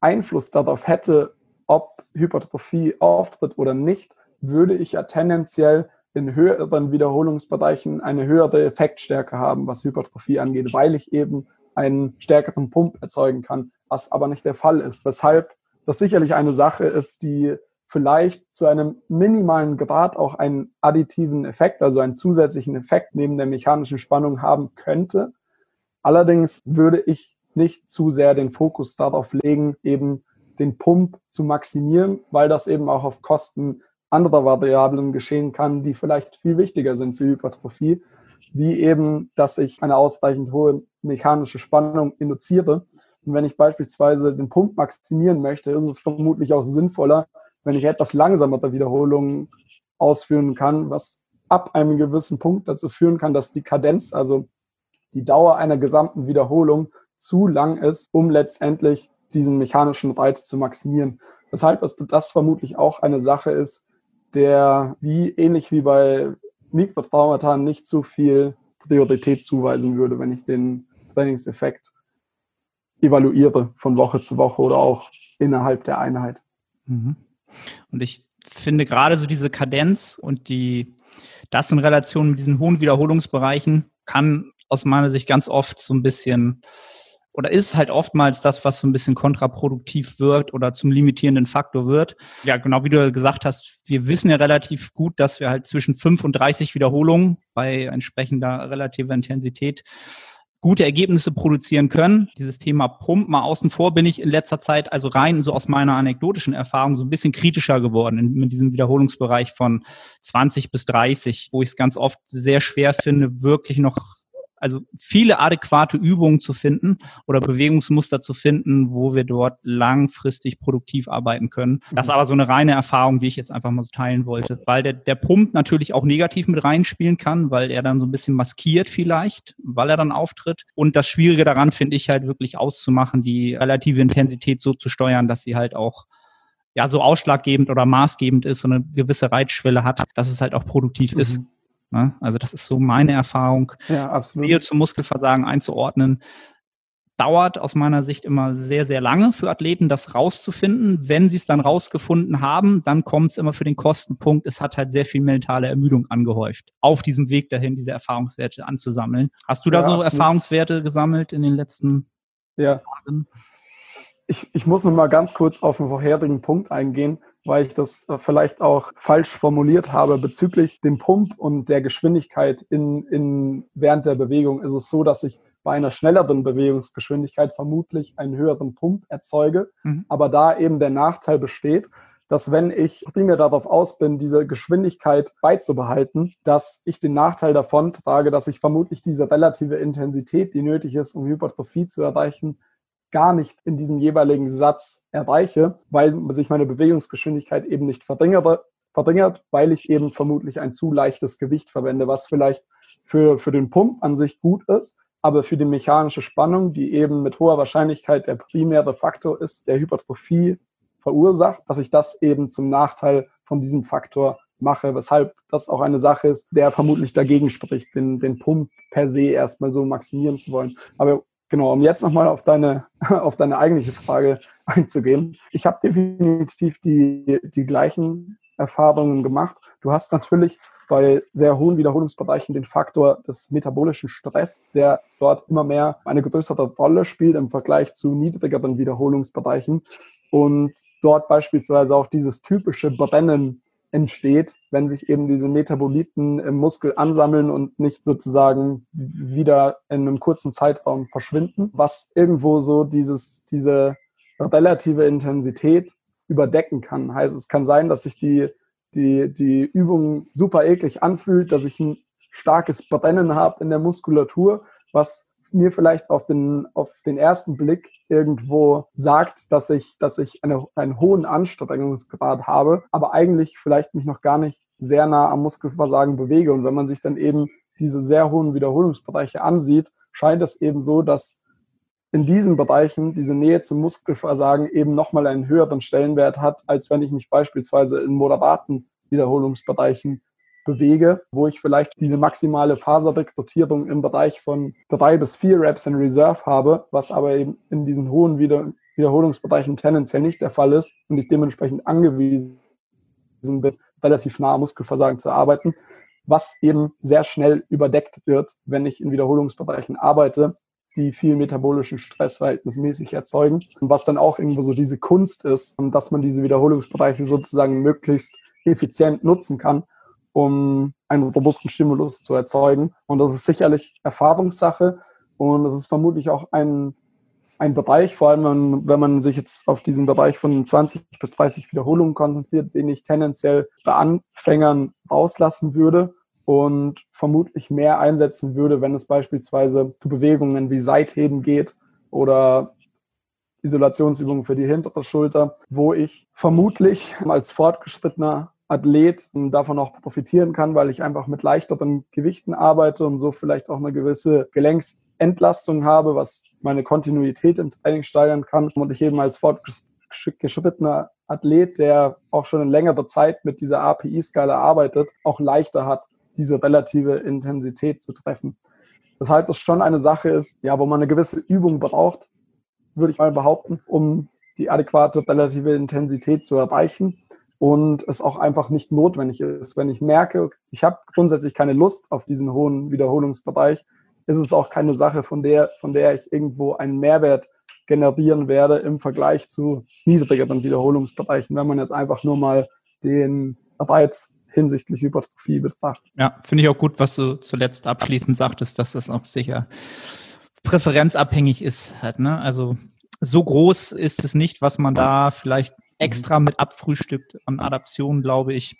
Einfluss darauf hätte, ob Hypertrophie auftritt oder nicht, würde ich ja tendenziell in höheren Wiederholungsbereichen eine höhere Effektstärke haben, was Hypertrophie angeht, weil ich eben einen stärkeren Pump erzeugen kann, was aber nicht der Fall ist. Weshalb das sicherlich eine Sache ist, die vielleicht zu einem minimalen Grad auch einen additiven Effekt, also einen zusätzlichen Effekt neben der mechanischen Spannung haben könnte. Allerdings würde ich nicht zu sehr den Fokus darauf legen, eben den Pump zu maximieren, weil das eben auch auf Kosten anderer Variablen geschehen kann, die vielleicht viel wichtiger sind für Hypertrophie, wie eben, dass ich eine ausreichend hohe mechanische Spannung induziere. Und wenn ich beispielsweise den Pump maximieren möchte, ist es vermutlich auch sinnvoller, wenn ich etwas langsamere Wiederholungen ausführen kann, was ab einem gewissen Punkt dazu führen kann, dass die Kadenz, also die Dauer einer gesamten Wiederholung zu lang ist, um letztendlich diesen mechanischen Reiz zu maximieren. Weshalb das vermutlich auch eine Sache ist, der wie ähnlich wie bei Mikrotraumata nicht so viel Priorität zuweisen würde, wenn ich den Trainingseffekt evaluiere von Woche zu Woche oder auch innerhalb der Einheit. Mhm. Und ich finde gerade so diese Kadenz und die, das in Relation mit diesen hohen Wiederholungsbereichen kann aus meiner Sicht ganz oft so ein bisschen oder ist halt oftmals das, was so ein bisschen kontraproduktiv wirkt oder zum limitierenden Faktor wird. Ja, genau wie du gesagt hast, wir wissen ja relativ gut, dass wir halt zwischen 5 und 30 Wiederholungen bei entsprechender relativer Intensität gute Ergebnisse produzieren können. Dieses Thema Pump mal außen vor bin ich in letzter Zeit, also rein so aus meiner anekdotischen Erfahrung, so ein bisschen kritischer geworden in, in diesem Wiederholungsbereich von 20 bis 30, wo ich es ganz oft sehr schwer finde, wirklich noch also viele adäquate Übungen zu finden oder Bewegungsmuster zu finden, wo wir dort langfristig produktiv arbeiten können. Das ist aber so eine reine Erfahrung, die ich jetzt einfach mal so teilen wollte, weil der, der Pump natürlich auch negativ mit reinspielen kann, weil er dann so ein bisschen maskiert vielleicht, weil er dann auftritt. Und das Schwierige daran finde ich halt wirklich auszumachen, die relative Intensität so zu steuern, dass sie halt auch ja so ausschlaggebend oder maßgebend ist und eine gewisse Reitschwelle hat, dass es halt auch produktiv mhm. ist. Ne? Also das ist so meine Erfahrung. Ja, absolut. Nähe zum Muskelversagen einzuordnen, dauert aus meiner Sicht immer sehr, sehr lange für Athleten, das rauszufinden. Wenn sie es dann rausgefunden haben, dann kommt es immer für den Kostenpunkt. Es hat halt sehr viel mentale Ermüdung angehäuft, auf diesem Weg dahin, diese Erfahrungswerte anzusammeln. Hast du da ja, so absolut. Erfahrungswerte gesammelt in den letzten ja. Jahren? Ich, ich muss noch mal ganz kurz auf den vorherigen Punkt eingehen weil ich das äh, vielleicht auch falsch formuliert habe bezüglich dem Pump und der Geschwindigkeit in, in, während der Bewegung ist es so, dass ich bei einer schnelleren Bewegungsgeschwindigkeit vermutlich einen höheren Pump erzeuge, mhm. aber da eben der Nachteil besteht, dass wenn ich primär darauf aus bin, diese Geschwindigkeit beizubehalten, dass ich den Nachteil davon trage, dass ich vermutlich diese relative Intensität, die nötig ist, um Hypertrophie zu erreichen, gar nicht in diesem jeweiligen Satz erreiche, weil sich meine Bewegungsgeschwindigkeit eben nicht verringert, weil ich eben vermutlich ein zu leichtes Gewicht verwende, was vielleicht für, für den Pump an sich gut ist, aber für die mechanische Spannung, die eben mit hoher Wahrscheinlichkeit der primäre Faktor ist, der Hypertrophie verursacht, dass ich das eben zum Nachteil von diesem Faktor mache, weshalb das auch eine Sache ist, der vermutlich dagegen spricht, den, den Pump per se erstmal so maximieren zu wollen. Aber genau, um jetzt nochmal auf deine, auf deine eigentliche Frage einzugehen. Ich habe definitiv die, die gleichen Erfahrungen gemacht. Du hast natürlich bei sehr hohen Wiederholungsbereichen den Faktor des metabolischen Stress, der dort immer mehr eine größere Rolle spielt im Vergleich zu niedrigeren Wiederholungsbereichen und dort beispielsweise auch dieses typische Brennen entsteht, wenn sich eben diese Metaboliten im Muskel ansammeln und nicht sozusagen wieder in einem kurzen Zeitraum verschwinden, was irgendwo so dieses, diese relative Intensität überdecken kann. Heißt, es kann sein, dass sich die, die, die Übung super eklig anfühlt, dass ich ein starkes Brennen habe in der Muskulatur, was mir vielleicht auf den, auf den ersten Blick irgendwo sagt, dass ich, dass ich eine, einen hohen Anstrengungsgrad habe, aber eigentlich vielleicht mich noch gar nicht sehr nah am Muskelversagen bewege. Und wenn man sich dann eben diese sehr hohen Wiederholungsbereiche ansieht, scheint es eben so, dass in diesen Bereichen diese Nähe zum Muskelversagen eben nochmal einen höheren Stellenwert hat, als wenn ich mich beispielsweise in moderaten Wiederholungsbereichen bewege, wo ich vielleicht diese maximale Faserrekrutierung im Bereich von drei bis vier Reps in Reserve habe, was aber eben in diesen hohen Wieder Wiederholungsbereichen tendenziell nicht der Fall ist und ich dementsprechend angewiesen bin, relativ nah am Muskelversagen zu arbeiten, was eben sehr schnell überdeckt wird, wenn ich in Wiederholungsbereichen arbeite, die viel metabolischen Stress verhältnismäßig erzeugen. Und was dann auch irgendwo so diese Kunst ist, dass man diese Wiederholungsbereiche sozusagen möglichst effizient nutzen kann, um einen robusten Stimulus zu erzeugen. Und das ist sicherlich Erfahrungssache und das ist vermutlich auch ein, ein Bereich, vor allem wenn, wenn man sich jetzt auf diesen Bereich von 20 bis 30 Wiederholungen konzentriert, den ich tendenziell bei Anfängern rauslassen würde und vermutlich mehr einsetzen würde, wenn es beispielsweise zu Bewegungen wie Seitheben geht oder Isolationsübungen für die hintere Schulter, wo ich vermutlich als fortgeschrittener Athlet davon auch profitieren kann, weil ich einfach mit leichteren Gewichten arbeite und so vielleicht auch eine gewisse Gelenksentlastung habe, was meine Kontinuität im Training steigern kann und ich eben als fortgeschrittener Athlet, der auch schon in längerer Zeit mit dieser API-Skala arbeitet, auch leichter hat, diese relative Intensität zu treffen. Weshalb es schon eine Sache ist, ja, wo man eine gewisse Übung braucht, würde ich mal behaupten, um die adäquate relative Intensität zu erreichen und es auch einfach nicht notwendig ist. Wenn ich merke, ich habe grundsätzlich keine Lust auf diesen hohen Wiederholungsbereich, ist es auch keine Sache, von der, von der ich irgendwo einen Mehrwert generieren werde im Vergleich zu niedrigeren Wiederholungsbereichen, wenn man jetzt einfach nur mal den Reiz hinsichtlich Hypertrophie betrachtet. Ja, finde ich auch gut, was du zuletzt abschließend sagtest, dass das auch sicher präferenzabhängig ist. Halt, ne? Also so groß ist es nicht, was man da vielleicht extra mit abfrühstückt an Adaption, glaube ich,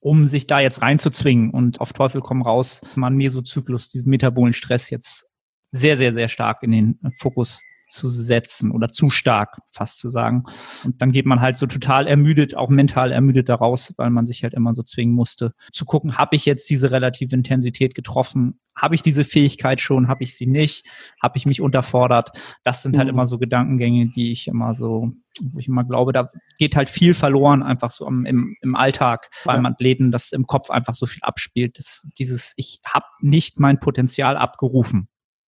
um sich da jetzt reinzuzwingen und auf Teufel komm raus, einen Mesozyklus, diesen metabolen Stress jetzt sehr, sehr, sehr stark in den Fokus zu setzen oder zu stark fast zu sagen. Und dann geht man halt so total ermüdet, auch mental ermüdet daraus, weil man sich halt immer so zwingen musste, zu gucken, habe ich jetzt diese relative Intensität getroffen? Habe ich diese Fähigkeit schon? Habe ich sie nicht? Habe ich mich unterfordert? Das sind halt mhm. immer so Gedankengänge, die ich immer so, wo ich immer glaube, da geht halt viel verloren, einfach so im, im Alltag beim ja. Athleten, dass im Kopf einfach so viel abspielt. Das, dieses, ich habe nicht mein Potenzial abgerufen.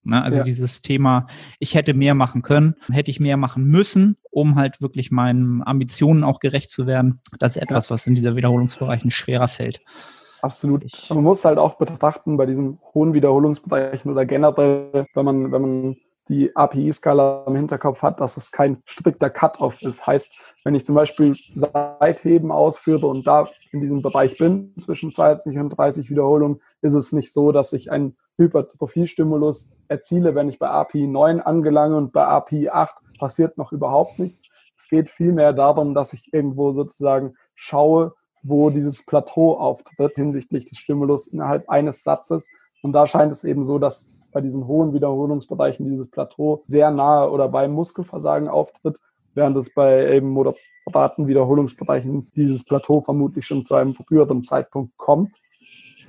Ne? Also ja. dieses Thema, ich hätte mehr machen können, hätte ich mehr machen müssen, um halt wirklich meinen Ambitionen auch gerecht zu werden. Das ist etwas, ja. was in dieser Wiederholungsbereichen schwerer fällt. Absolut. Ich, man muss halt auch betrachten bei diesen hohen Wiederholungsbereichen oder generell, wenn man, wenn man die API-Skala im Hinterkopf hat, dass es kein strikter Cut-off ist. Heißt, wenn ich zum Beispiel Seitheben ausführe und da in diesem Bereich bin, zwischen 20 und 30 Wiederholungen, ist es nicht so, dass ich ein Hypertrophiestimulus erziele, wenn ich bei API 9 angelange und bei API 8 passiert noch überhaupt nichts, Es geht vielmehr darum, dass ich irgendwo sozusagen schaue, wo dieses Plateau auftritt hinsichtlich des Stimulus innerhalb eines Satzes. Und da scheint es eben so, dass bei diesen hohen Wiederholungsbereichen dieses Plateau sehr nahe oder beim Muskelversagen auftritt, während es bei eben moderaten Wiederholungsbereichen dieses Plateau vermutlich schon zu einem früheren Zeitpunkt kommt,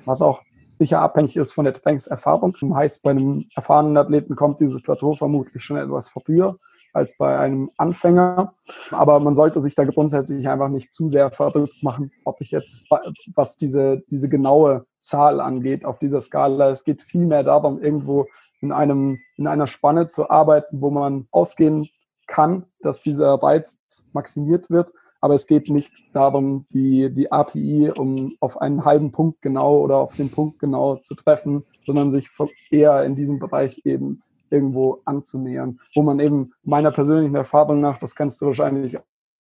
was auch sicher abhängig ist von der Trainingserfahrung. Heißt, bei einem erfahrenen Athleten kommt dieses Plateau vermutlich schon etwas früher als bei einem Anfänger. Aber man sollte sich da grundsätzlich einfach nicht zu sehr verrückt machen, ob ich jetzt, was diese, diese genaue Zahl angeht auf dieser Skala. Es geht vielmehr darum, irgendwo in einem, in einer Spanne zu arbeiten, wo man ausgehen kann, dass dieser Reiz maximiert wird. Aber es geht nicht darum, die, die API um auf einen halben Punkt genau oder auf den Punkt genau zu treffen, sondern sich eher in diesem Bereich eben irgendwo anzunähern, wo man eben meiner persönlichen Erfahrung nach, das kennst du wahrscheinlich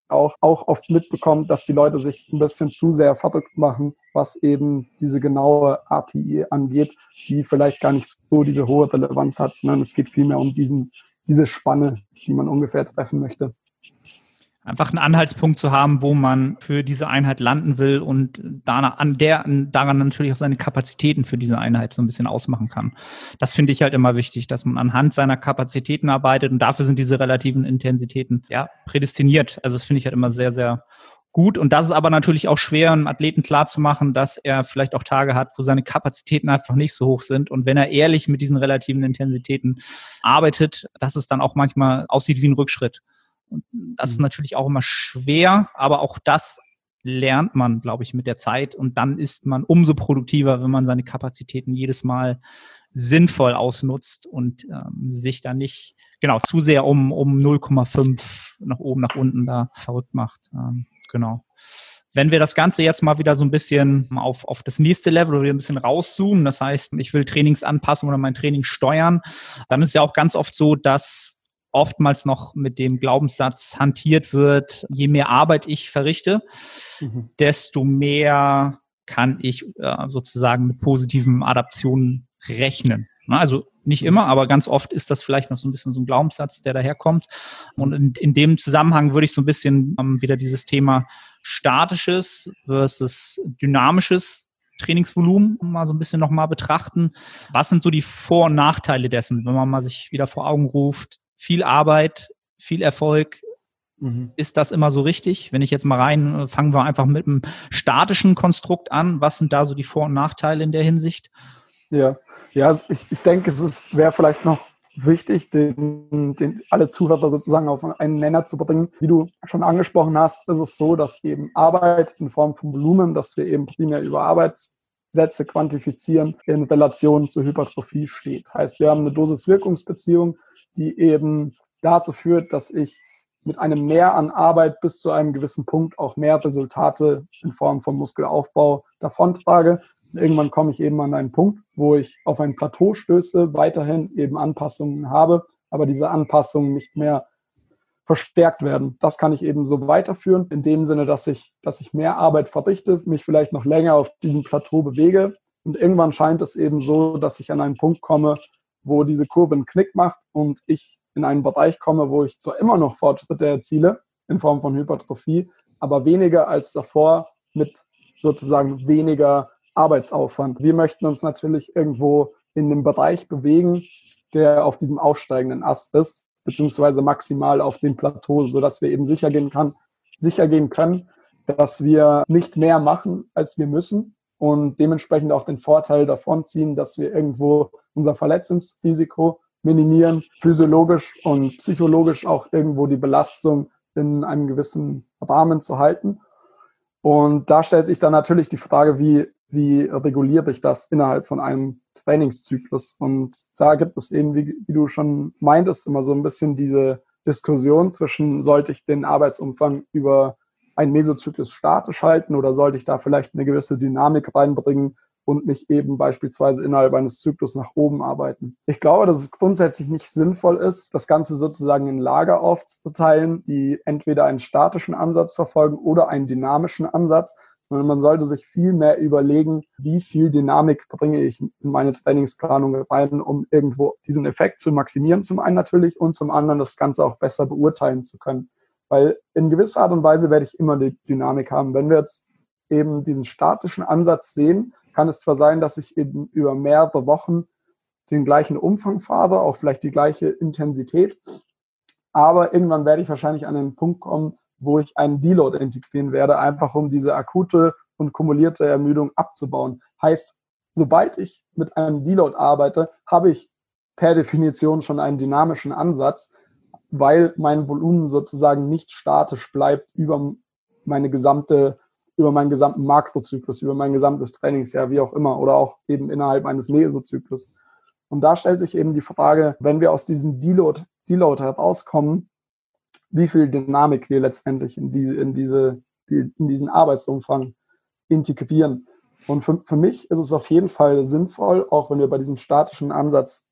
auch, auch oft mitbekommt, dass die Leute sich ein bisschen zu sehr verrückt machen, was eben diese genaue API angeht, die vielleicht gar nicht so diese hohe Relevanz hat, sondern es geht vielmehr um diesen, diese Spanne, die man ungefähr treffen möchte einfach einen Anhaltspunkt zu haben, wo man für diese Einheit landen will und danach, an der, daran natürlich auch seine Kapazitäten für diese Einheit so ein bisschen ausmachen kann. Das finde ich halt immer wichtig, dass man anhand seiner Kapazitäten arbeitet und dafür sind diese relativen Intensitäten ja prädestiniert. Also das finde ich halt immer sehr, sehr gut. Und das ist aber natürlich auch schwer, einem Athleten klarzumachen, dass er vielleicht auch Tage hat, wo seine Kapazitäten einfach nicht so hoch sind. Und wenn er ehrlich mit diesen relativen Intensitäten arbeitet, dass es dann auch manchmal aussieht wie ein Rückschritt. Und das ist mhm. natürlich auch immer schwer, aber auch das lernt man, glaube ich, mit der Zeit. Und dann ist man umso produktiver, wenn man seine Kapazitäten jedes Mal sinnvoll ausnutzt und ähm, sich da nicht genau zu sehr um, um 0,5 nach oben, nach unten da verrückt macht. Ähm, genau. Wenn wir das Ganze jetzt mal wieder so ein bisschen auf, auf das nächste Level oder ein bisschen rauszoomen, das heißt, ich will Trainingsanpassung oder mein Training steuern, dann ist ja auch ganz oft so, dass oftmals noch mit dem Glaubenssatz hantiert wird, je mehr Arbeit ich verrichte, mhm. desto mehr kann ich äh, sozusagen mit positiven Adaptionen rechnen. Also nicht immer, aber ganz oft ist das vielleicht noch so ein bisschen so ein Glaubenssatz, der daherkommt. Und in, in dem Zusammenhang würde ich so ein bisschen ähm, wieder dieses Thema statisches versus dynamisches Trainingsvolumen mal so ein bisschen nochmal betrachten. Was sind so die Vor- und Nachteile dessen, wenn man mal sich wieder vor Augen ruft? Viel Arbeit, viel Erfolg. Mhm. Ist das immer so richtig? Wenn ich jetzt mal rein, fangen wir einfach mit einem statischen Konstrukt an. Was sind da so die Vor- und Nachteile in der Hinsicht? Ja, ja ich, ich denke, es wäre vielleicht noch wichtig, den, den, alle Zuhörer sozusagen auf einen Nenner zu bringen. Wie du schon angesprochen hast, ist es so, dass eben Arbeit in Form von Volumen, dass wir eben primär über Arbeitssätze quantifizieren, in Relation zur Hypertrophie steht. Heißt, wir haben eine Dosis-Wirkungsbeziehung die eben dazu führt, dass ich mit einem Mehr an Arbeit bis zu einem gewissen Punkt auch mehr Resultate in Form von Muskelaufbau davontrage. Irgendwann komme ich eben an einen Punkt, wo ich auf ein Plateau stöße, weiterhin eben Anpassungen habe, aber diese Anpassungen nicht mehr verstärkt werden. Das kann ich eben so weiterführen, in dem Sinne, dass ich, dass ich mehr Arbeit verrichte, mich vielleicht noch länger auf diesem Plateau bewege. Und irgendwann scheint es eben so, dass ich an einen Punkt komme, wo diese Kurve einen Knick macht und ich in einen Bereich komme, wo ich zwar immer noch Fortschritte erziele in Form von Hypertrophie, aber weniger als davor mit sozusagen weniger Arbeitsaufwand. Wir möchten uns natürlich irgendwo in dem Bereich bewegen, der auf diesem aufsteigenden Ast ist, beziehungsweise maximal auf dem Plateau, sodass wir eben sicher gehen, kann, sicher gehen können, dass wir nicht mehr machen, als wir müssen und dementsprechend auch den Vorteil davon ziehen, dass wir irgendwo unser Verletzungsrisiko minimieren, physiologisch und psychologisch auch irgendwo die Belastung in einem gewissen Rahmen zu halten. Und da stellt sich dann natürlich die Frage, wie, wie reguliere ich das innerhalb von einem Trainingszyklus? Und da gibt es eben, wie, wie du schon meintest, immer so ein bisschen diese Diskussion zwischen, sollte ich den Arbeitsumfang über einen Mesozyklus statisch halten oder sollte ich da vielleicht eine gewisse Dynamik reinbringen, und nicht eben beispielsweise innerhalb eines Zyklus nach oben arbeiten. Ich glaube, dass es grundsätzlich nicht sinnvoll ist, das Ganze sozusagen in Lager aufzuteilen, die entweder einen statischen Ansatz verfolgen oder einen dynamischen Ansatz, sondern man sollte sich viel mehr überlegen, wie viel Dynamik bringe ich in meine Trainingsplanung rein, um irgendwo diesen Effekt zu maximieren, zum einen natürlich und zum anderen das Ganze auch besser beurteilen zu können. Weil in gewisser Art und Weise werde ich immer die Dynamik haben. Wenn wir jetzt eben diesen statischen Ansatz sehen, kann es zwar sein, dass ich eben über mehrere Wochen den gleichen Umfang fahre, auch vielleicht die gleiche Intensität, aber irgendwann werde ich wahrscheinlich an den Punkt kommen, wo ich einen Deload integrieren werde, einfach um diese akute und kumulierte Ermüdung abzubauen. Heißt, sobald ich mit einem Deload arbeite, habe ich per Definition schon einen dynamischen Ansatz, weil mein Volumen sozusagen nicht statisch bleibt über meine gesamte, über meinen gesamten Makrozyklus, über mein gesamtes Trainingsjahr, wie auch immer, oder auch eben innerhalb eines Mesozyklus. Und da stellt sich eben die Frage, wenn wir aus diesem Deload, Deload herauskommen, wie viel Dynamik wir letztendlich in, diese, in, diese, in diesen Arbeitsumfang integrieren. Und für, für mich ist es auf jeden Fall sinnvoll, auch wenn wir bei diesem statischen Ansatz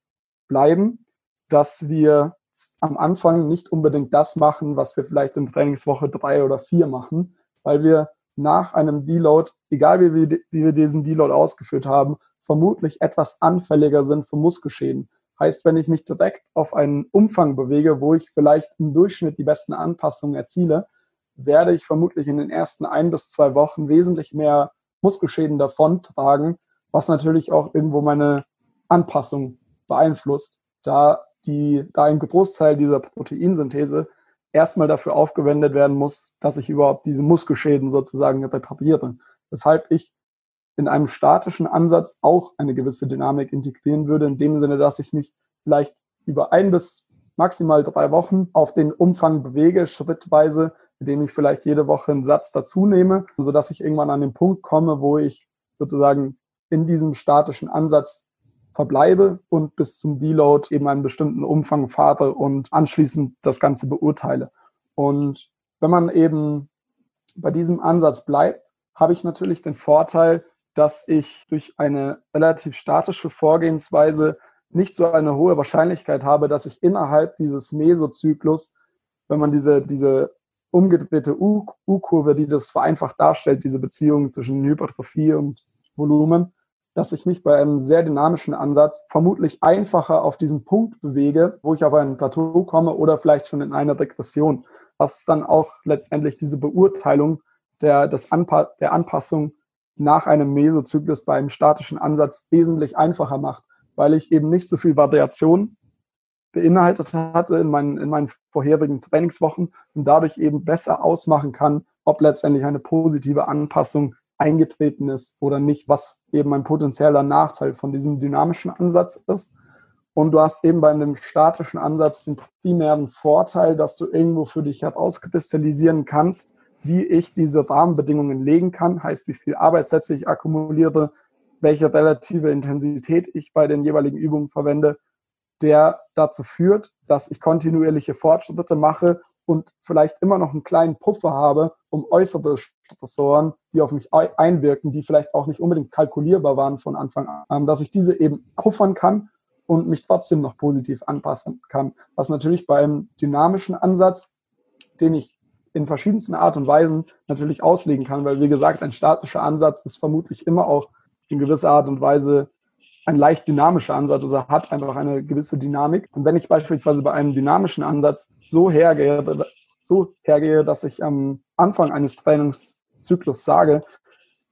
bleiben, dass wir am Anfang nicht unbedingt das machen, was wir vielleicht in Trainingswoche drei oder vier machen, weil wir nach einem Deload, egal wie wir, wie wir diesen Deload ausgeführt haben, vermutlich etwas anfälliger sind für Muskelschäden. Heißt, wenn ich mich direkt auf einen Umfang bewege, wo ich vielleicht im Durchschnitt die besten Anpassungen erziele, werde ich vermutlich in den ersten ein bis zwei Wochen wesentlich mehr Muskelschäden davontragen, was natürlich auch irgendwo meine Anpassung beeinflusst, da, die, da ein Großteil dieser Proteinsynthese erstmal dafür aufgewendet werden muss, dass ich überhaupt diese Muskelschäden sozusagen repariere. Weshalb ich in einem statischen Ansatz auch eine gewisse Dynamik integrieren würde, in dem Sinne, dass ich mich vielleicht über ein bis maximal drei Wochen auf den Umfang bewege, schrittweise indem ich vielleicht jede Woche einen Satz dazu nehme, sodass ich irgendwann an den Punkt komme, wo ich sozusagen in diesem statischen Ansatz verbleibe und bis zum Deload eben einen bestimmten Umfang fahre und anschließend das Ganze beurteile. Und wenn man eben bei diesem Ansatz bleibt, habe ich natürlich den Vorteil, dass ich durch eine relativ statische Vorgehensweise nicht so eine hohe Wahrscheinlichkeit habe, dass ich innerhalb dieses Mesozyklus, wenn man diese, diese umgedrehte U-Kurve, die das vereinfacht darstellt, diese Beziehung zwischen Hypertrophie und Volumen, dass ich mich bei einem sehr dynamischen Ansatz vermutlich einfacher auf diesen Punkt bewege, wo ich auf ein Plateau komme oder vielleicht schon in einer Regression, was dann auch letztendlich diese Beurteilung der, des Anpa der Anpassung nach einem Mesozyklus beim statischen Ansatz wesentlich einfacher macht, weil ich eben nicht so viel Variation beinhaltet hatte in meinen, in meinen vorherigen Trainingswochen und dadurch eben besser ausmachen kann, ob letztendlich eine positive Anpassung eingetreten ist oder nicht, was eben ein potenzieller Nachteil von diesem dynamischen Ansatz ist. Und du hast eben bei einem statischen Ansatz den primären Vorteil, dass du irgendwo für dich herauskristallisieren kannst, wie ich diese Rahmenbedingungen legen kann, heißt, wie viel Arbeitssätze ich akkumuliere, welche relative Intensität ich bei den jeweiligen Übungen verwende der dazu führt, dass ich kontinuierliche Fortschritte mache und vielleicht immer noch einen kleinen Puffer habe, um äußere Stressoren, die auf mich einwirken, die vielleicht auch nicht unbedingt kalkulierbar waren von Anfang an, dass ich diese eben puffern kann und mich trotzdem noch positiv anpassen kann. Was natürlich beim dynamischen Ansatz, den ich in verschiedensten Art und Weisen natürlich auslegen kann, weil wie gesagt, ein statischer Ansatz ist vermutlich immer auch in gewisser Art und Weise ein leicht dynamischer Ansatz, also hat einfach eine gewisse Dynamik. Und wenn ich beispielsweise bei einem dynamischen Ansatz so hergehe, so hergehe, dass ich am Anfang eines Trainingszyklus sage,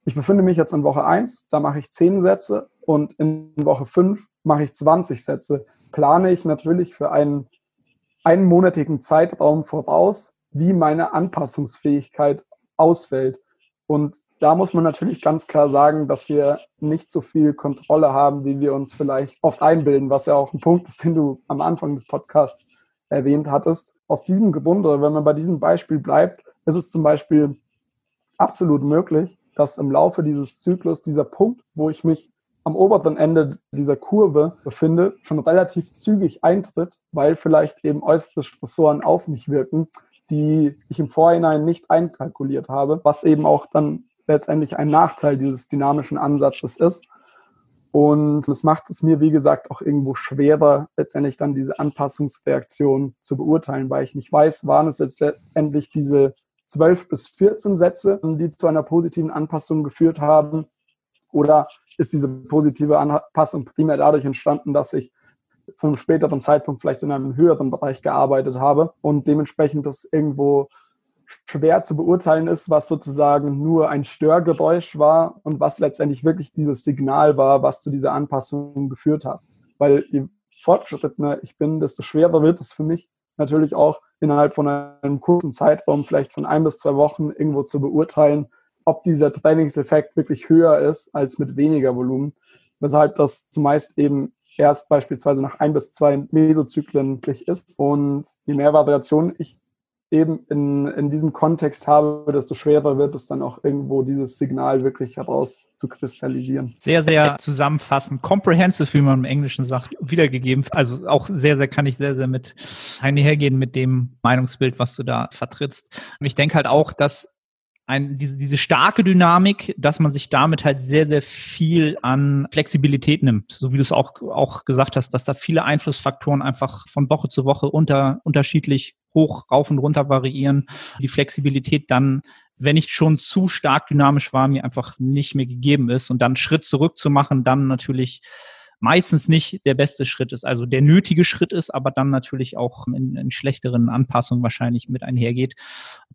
ich befinde mich jetzt in Woche 1, da mache ich 10 Sätze und in Woche 5 mache ich 20 Sätze, plane ich natürlich für einen einmonatigen Zeitraum voraus, wie meine Anpassungsfähigkeit ausfällt. Und da muss man natürlich ganz klar sagen, dass wir nicht so viel Kontrolle haben, wie wir uns vielleicht oft einbilden, was ja auch ein Punkt ist, den du am Anfang des Podcasts erwähnt hattest. Aus diesem Grunde, wenn man bei diesem Beispiel bleibt, ist es zum Beispiel absolut möglich, dass im Laufe dieses Zyklus dieser Punkt, wo ich mich am oberen Ende dieser Kurve befinde, schon relativ zügig eintritt, weil vielleicht eben äußere Stressoren auf mich wirken, die ich im Vorhinein nicht einkalkuliert habe, was eben auch dann letztendlich ein Nachteil dieses dynamischen Ansatzes ist. Und es macht es mir, wie gesagt, auch irgendwo schwerer, letztendlich dann diese Anpassungsreaktion zu beurteilen, weil ich nicht weiß, waren es jetzt letztendlich diese 12 bis 14 Sätze, die zu einer positiven Anpassung geführt haben, oder ist diese positive Anpassung primär dadurch entstanden, dass ich zu einem späteren Zeitpunkt vielleicht in einem höheren Bereich gearbeitet habe und dementsprechend das irgendwo schwer zu beurteilen ist, was sozusagen nur ein Störgeräusch war und was letztendlich wirklich dieses Signal war, was zu dieser Anpassung geführt hat. Weil je fortgeschrittener ich bin, desto schwerer wird es für mich natürlich auch innerhalb von einem kurzen Zeitraum, vielleicht von ein bis zwei Wochen, irgendwo zu beurteilen, ob dieser Trainingseffekt wirklich höher ist als mit weniger Volumen. Weshalb das zumeist eben erst beispielsweise nach ein bis zwei Mesozyklen ist. Und je mehr Variation ich eben in, in diesem Kontext habe, desto schwerer wird es dann auch irgendwo dieses Signal wirklich heraus zu kristallisieren. Sehr, sehr zusammenfassend, comprehensive, wie man im Englischen sagt, wiedergegeben. Also auch sehr, sehr, kann ich sehr, sehr mit einhergehen mit dem Meinungsbild, was du da vertrittst. Und ich denke halt auch, dass ein, diese, diese starke Dynamik, dass man sich damit halt sehr, sehr viel an Flexibilität nimmt. So wie du es auch, auch gesagt hast, dass da viele Einflussfaktoren einfach von Woche zu Woche unter, unterschiedlich hoch, rauf und runter variieren. Die Flexibilität dann, wenn ich schon zu stark dynamisch war, mir einfach nicht mehr gegeben ist und dann Schritt zurück zu machen, dann natürlich meistens nicht der beste Schritt ist, also der nötige Schritt ist, aber dann natürlich auch in, in schlechteren Anpassungen wahrscheinlich mit einhergeht.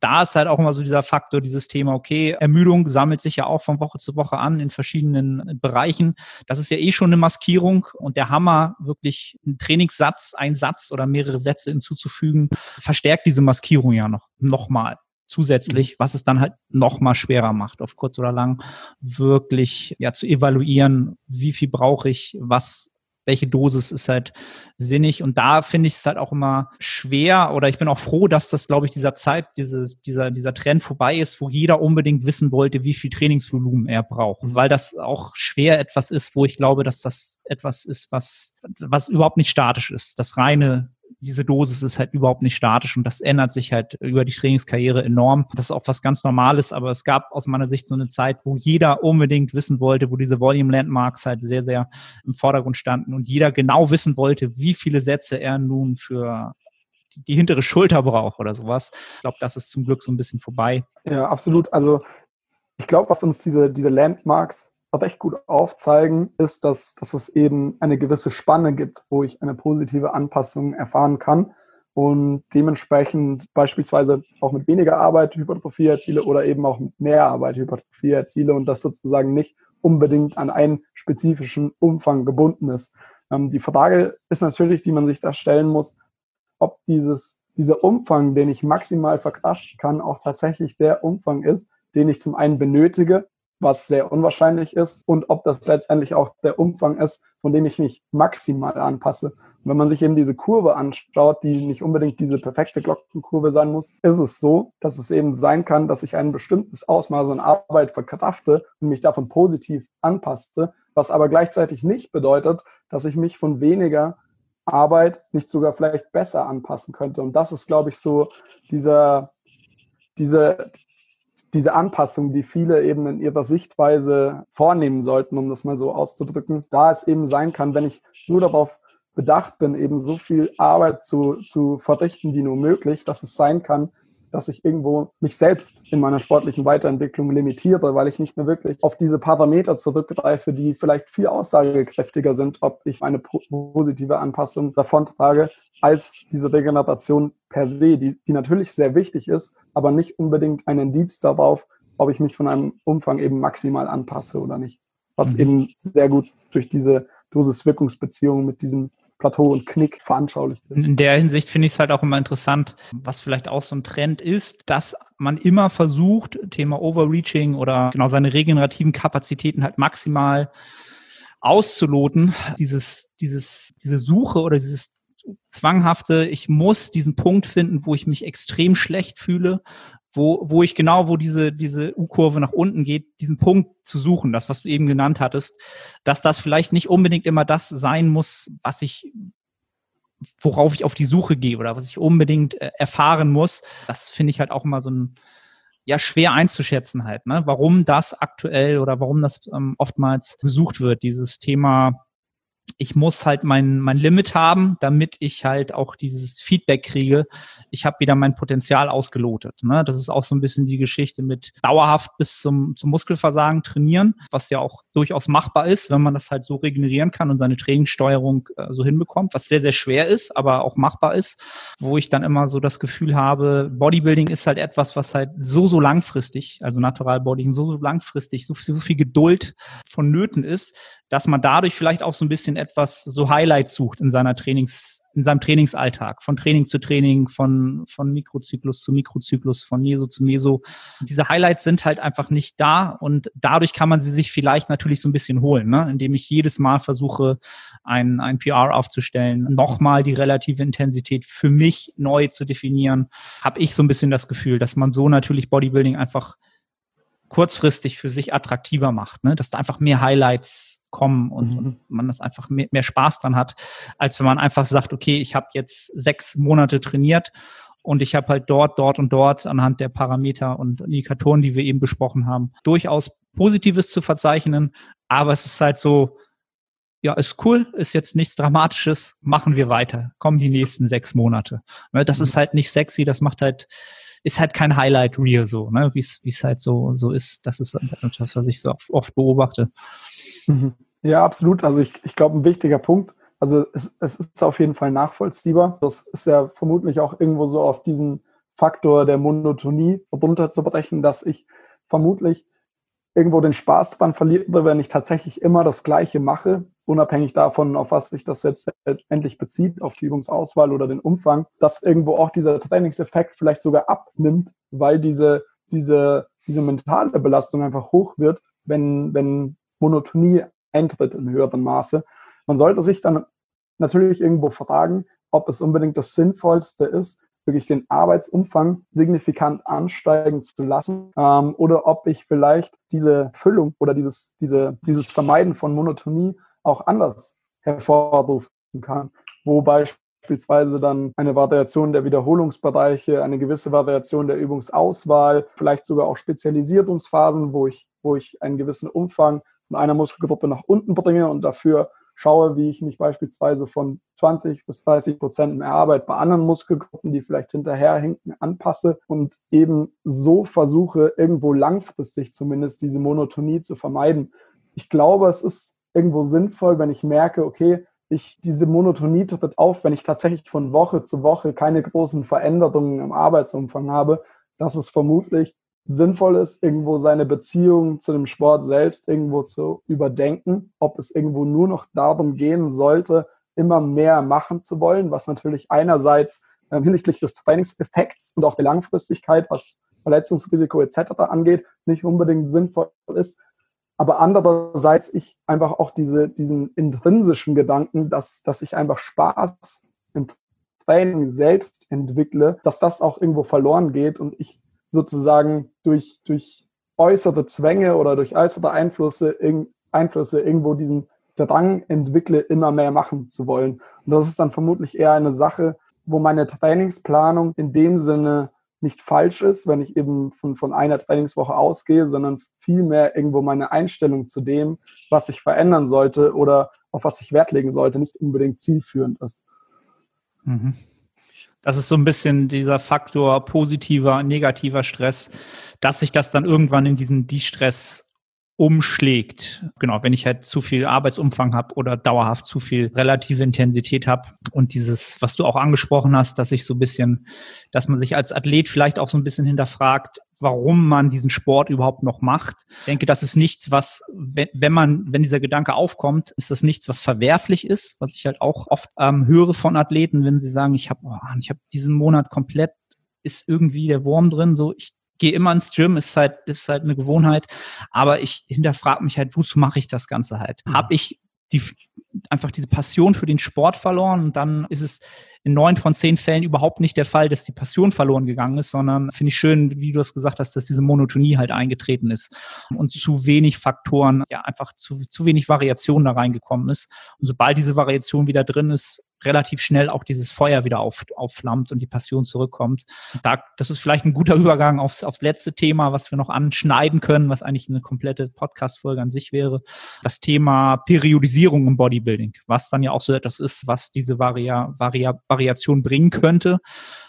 Da ist halt auch immer so dieser Faktor, dieses Thema, okay, Ermüdung sammelt sich ja auch von Woche zu Woche an in verschiedenen Bereichen. Das ist ja eh schon eine Maskierung und der Hammer, wirklich einen Trainingssatz, einen Satz oder mehrere Sätze hinzuzufügen, verstärkt diese Maskierung ja noch, nochmal zusätzlich, mhm. was es dann halt noch mal schwerer macht, auf kurz oder lang wirklich ja zu evaluieren, wie viel brauche ich, was welche Dosis ist halt sinnig. Und da finde ich es halt auch immer schwer oder ich bin auch froh, dass das, glaube ich, dieser Zeit, dieses, dieser, dieser Trend vorbei ist, wo jeder unbedingt wissen wollte, wie viel Trainingsvolumen er braucht. Mhm. Weil das auch schwer etwas ist, wo ich glaube, dass das etwas ist, was, was überhaupt nicht statisch ist. Das reine diese Dosis ist halt überhaupt nicht statisch und das ändert sich halt über die Trainingskarriere enorm. Das ist auch was ganz Normales, aber es gab aus meiner Sicht so eine Zeit, wo jeder unbedingt wissen wollte, wo diese Volume Landmarks halt sehr, sehr im Vordergrund standen und jeder genau wissen wollte, wie viele Sätze er nun für die hintere Schulter braucht oder sowas. Ich glaube, das ist zum Glück so ein bisschen vorbei. Ja, absolut. Also ich glaube, was uns diese, diese Landmarks recht gut aufzeigen, ist, dass, dass es eben eine gewisse Spanne gibt, wo ich eine positive Anpassung erfahren kann und dementsprechend beispielsweise auch mit weniger Arbeit Hypertrophie erziele oder eben auch mit mehr Arbeit Hypertrophie erziele und das sozusagen nicht unbedingt an einen spezifischen Umfang gebunden ist. Ähm, die Frage ist natürlich, die man sich da stellen muss, ob dieses, dieser Umfang, den ich maximal verkraften kann, auch tatsächlich der Umfang ist, den ich zum einen benötige, was sehr unwahrscheinlich ist, und ob das letztendlich auch der Umfang ist, von dem ich mich maximal anpasse. Und wenn man sich eben diese Kurve anschaut, die nicht unbedingt diese perfekte Glockenkurve sein muss, ist es so, dass es eben sein kann, dass ich ein bestimmtes Ausmaß an Arbeit verkrafte und mich davon positiv anpasse, was aber gleichzeitig nicht bedeutet, dass ich mich von weniger Arbeit nicht sogar vielleicht besser anpassen könnte. Und das ist, glaube ich, so dieser, diese, diese Anpassung, die viele eben in ihrer Sichtweise vornehmen sollten, um das mal so auszudrücken, da es eben sein kann, wenn ich nur darauf bedacht bin, eben so viel Arbeit zu, zu verrichten wie nur möglich, dass es sein kann, dass ich irgendwo mich selbst in meiner sportlichen Weiterentwicklung limitiere, weil ich nicht mehr wirklich auf diese Parameter zurückgreife, die vielleicht viel aussagekräftiger sind, ob ich eine positive Anpassung davon trage, als diese Regeneration per se, die, die natürlich sehr wichtig ist, aber nicht unbedingt ein Indiz darauf, ob ich mich von einem Umfang eben maximal anpasse oder nicht. Was mhm. eben sehr gut durch diese Dosis-Wirkungsbeziehung mit diesem Plateau und Knick veranschaulicht. In der Hinsicht finde ich es halt auch immer interessant, was vielleicht auch so ein Trend ist, dass man immer versucht, Thema Overreaching oder genau seine regenerativen Kapazitäten halt maximal auszuloten. Dieses, dieses, diese Suche oder dieses zwanghafte, ich muss diesen Punkt finden, wo ich mich extrem schlecht fühle, wo, wo ich genau, wo diese, diese U-Kurve nach unten geht, diesen Punkt zu suchen, das, was du eben genannt hattest, dass das vielleicht nicht unbedingt immer das sein muss, was ich, worauf ich auf die Suche gehe oder was ich unbedingt äh, erfahren muss. Das finde ich halt auch immer so ein, ja, schwer einzuschätzen halt, ne? Warum das aktuell oder warum das ähm, oftmals gesucht wird, dieses Thema ich muss halt mein, mein Limit haben, damit ich halt auch dieses Feedback kriege. Ich habe wieder mein Potenzial ausgelotet. Ne? Das ist auch so ein bisschen die Geschichte mit dauerhaft bis zum, zum Muskelversagen trainieren, was ja auch durchaus machbar ist, wenn man das halt so regenerieren kann und seine Trainingssteuerung äh, so hinbekommt, was sehr, sehr schwer ist, aber auch machbar ist, wo ich dann immer so das Gefühl habe, Bodybuilding ist halt etwas, was halt so, so langfristig, also Natural Bodybuilding so, so langfristig, so, so viel Geduld vonnöten ist, dass man dadurch vielleicht auch so ein bisschen etwas so Highlights sucht in seiner Trainings, in seinem Trainingsalltag, von Training zu Training, von, von Mikrozyklus zu Mikrozyklus, von Meso zu Meso. Diese Highlights sind halt einfach nicht da und dadurch kann man sie sich vielleicht natürlich so ein bisschen holen, ne? indem ich jedes Mal versuche, ein, ein PR aufzustellen, nochmal die relative Intensität für mich neu zu definieren, habe ich so ein bisschen das Gefühl, dass man so natürlich Bodybuilding einfach kurzfristig für sich attraktiver macht, ne? dass da einfach mehr Highlights kommen und, mhm. man das einfach mehr, mehr, Spaß dran hat, als wenn man einfach sagt, okay, ich habe jetzt sechs Monate trainiert und ich habe halt dort, dort und dort anhand der Parameter und Indikatoren, die wir eben besprochen haben, durchaus Positives zu verzeichnen, aber es ist halt so, ja, ist cool, ist jetzt nichts Dramatisches, machen wir weiter, kommen die nächsten sechs Monate. Ne, das mhm. ist halt nicht sexy, das macht halt ist halt kein Highlight Reel so, ne? wie es halt so so ist. Das ist etwas, was ich so oft beobachte. Mhm. Ja, absolut. Also ich, ich glaube, ein wichtiger Punkt. Also es, es ist auf jeden Fall nachvollziehbar. Das ist ja vermutlich auch irgendwo so auf diesen Faktor der Monotonie runterzubrechen, dass ich vermutlich irgendwo den Spaß dran verliere, wenn ich tatsächlich immer das Gleiche mache, unabhängig davon, auf was sich das jetzt endlich bezieht, auf die Übungsauswahl oder den Umfang, dass irgendwo auch dieser Trainingseffekt vielleicht sogar abnimmt, weil diese, diese, diese mentale Belastung einfach hoch wird, wenn, wenn Monotonie eintritt in höherem Maße. Man sollte sich dann natürlich irgendwo fragen, ob es unbedingt das Sinnvollste ist, wirklich den Arbeitsumfang signifikant ansteigen zu lassen ähm, oder ob ich vielleicht diese Füllung oder dieses, diese, dieses Vermeiden von Monotonie auch anders hervorrufen kann, wo beispielsweise dann eine Variation der Wiederholungsbereiche, eine gewisse Variation der Übungsauswahl, vielleicht sogar auch Spezialisierungsphasen, wo ich, wo ich einen gewissen Umfang von einer Muskelgruppe nach unten bringe und dafür schaue, wie ich mich beispielsweise von 20 bis 30 Prozent mehr Arbeit bei anderen Muskelgruppen, die vielleicht hinterherhinken, anpasse und eben so versuche, irgendwo langfristig zumindest diese Monotonie zu vermeiden. Ich glaube, es ist irgendwo sinnvoll, wenn ich merke, okay, ich, diese Monotonie tritt auf, wenn ich tatsächlich von Woche zu Woche keine großen Veränderungen im Arbeitsumfang habe, dass es vermutlich sinnvoll ist, irgendwo seine Beziehung zu dem Sport selbst irgendwo zu überdenken, ob es irgendwo nur noch darum gehen sollte, immer mehr machen zu wollen, was natürlich einerseits äh, hinsichtlich des Trainingseffekts und auch der Langfristigkeit, was Verletzungsrisiko etc. angeht, nicht unbedingt sinnvoll ist. Aber andererseits ich einfach auch diese, diesen intrinsischen Gedanken, dass, dass ich einfach Spaß im Training selbst entwickle, dass das auch irgendwo verloren geht und ich sozusagen durch, durch äußere Zwänge oder durch äußere Einflüsse, Einflüsse irgendwo diesen Drang entwickle, immer mehr machen zu wollen. Und das ist dann vermutlich eher eine Sache, wo meine Trainingsplanung in dem Sinne nicht falsch ist, wenn ich eben von, von einer Trainingswoche ausgehe, sondern vielmehr irgendwo meine Einstellung zu dem, was ich verändern sollte oder auf was ich Wert legen sollte, nicht unbedingt zielführend ist. Mhm. Das ist so ein bisschen dieser Faktor positiver, negativer Stress, dass sich das dann irgendwann in diesen De-Stress umschlägt. Genau, wenn ich halt zu viel Arbeitsumfang habe oder dauerhaft zu viel relative Intensität habe und dieses, was du auch angesprochen hast, dass ich so ein bisschen, dass man sich als Athlet vielleicht auch so ein bisschen hinterfragt, warum man diesen Sport überhaupt noch macht. Ich denke, das ist nichts, was, wenn, man, wenn dieser Gedanke aufkommt, ist das nichts, was verwerflich ist, was ich halt auch oft ähm, höre von Athleten, wenn sie sagen, ich habe, oh, ich habe diesen Monat komplett ist irgendwie der Wurm drin, so ich gehe immer ins Gym, ist halt, ist halt eine Gewohnheit, aber ich hinterfrage mich halt, wozu mache ich das Ganze halt? Mhm. Habe ich die, einfach diese Passion für den Sport verloren und dann ist es in neun von zehn Fällen überhaupt nicht der Fall, dass die Passion verloren gegangen ist, sondern finde ich schön, wie du es gesagt hast, dass diese Monotonie halt eingetreten ist und zu wenig Faktoren, ja einfach zu, zu wenig Variation da reingekommen ist. Und sobald diese Variation wieder drin ist, relativ schnell auch dieses Feuer wieder auf, aufflammt und die Passion zurückkommt. Da, das ist vielleicht ein guter Übergang aufs, aufs letzte Thema, was wir noch anschneiden können, was eigentlich eine komplette Podcast-Folge an sich wäre. Das Thema Periodisierung im Bodybuilding, was dann ja auch so etwas ist, was diese Varia, Varia, Variation bringen könnte.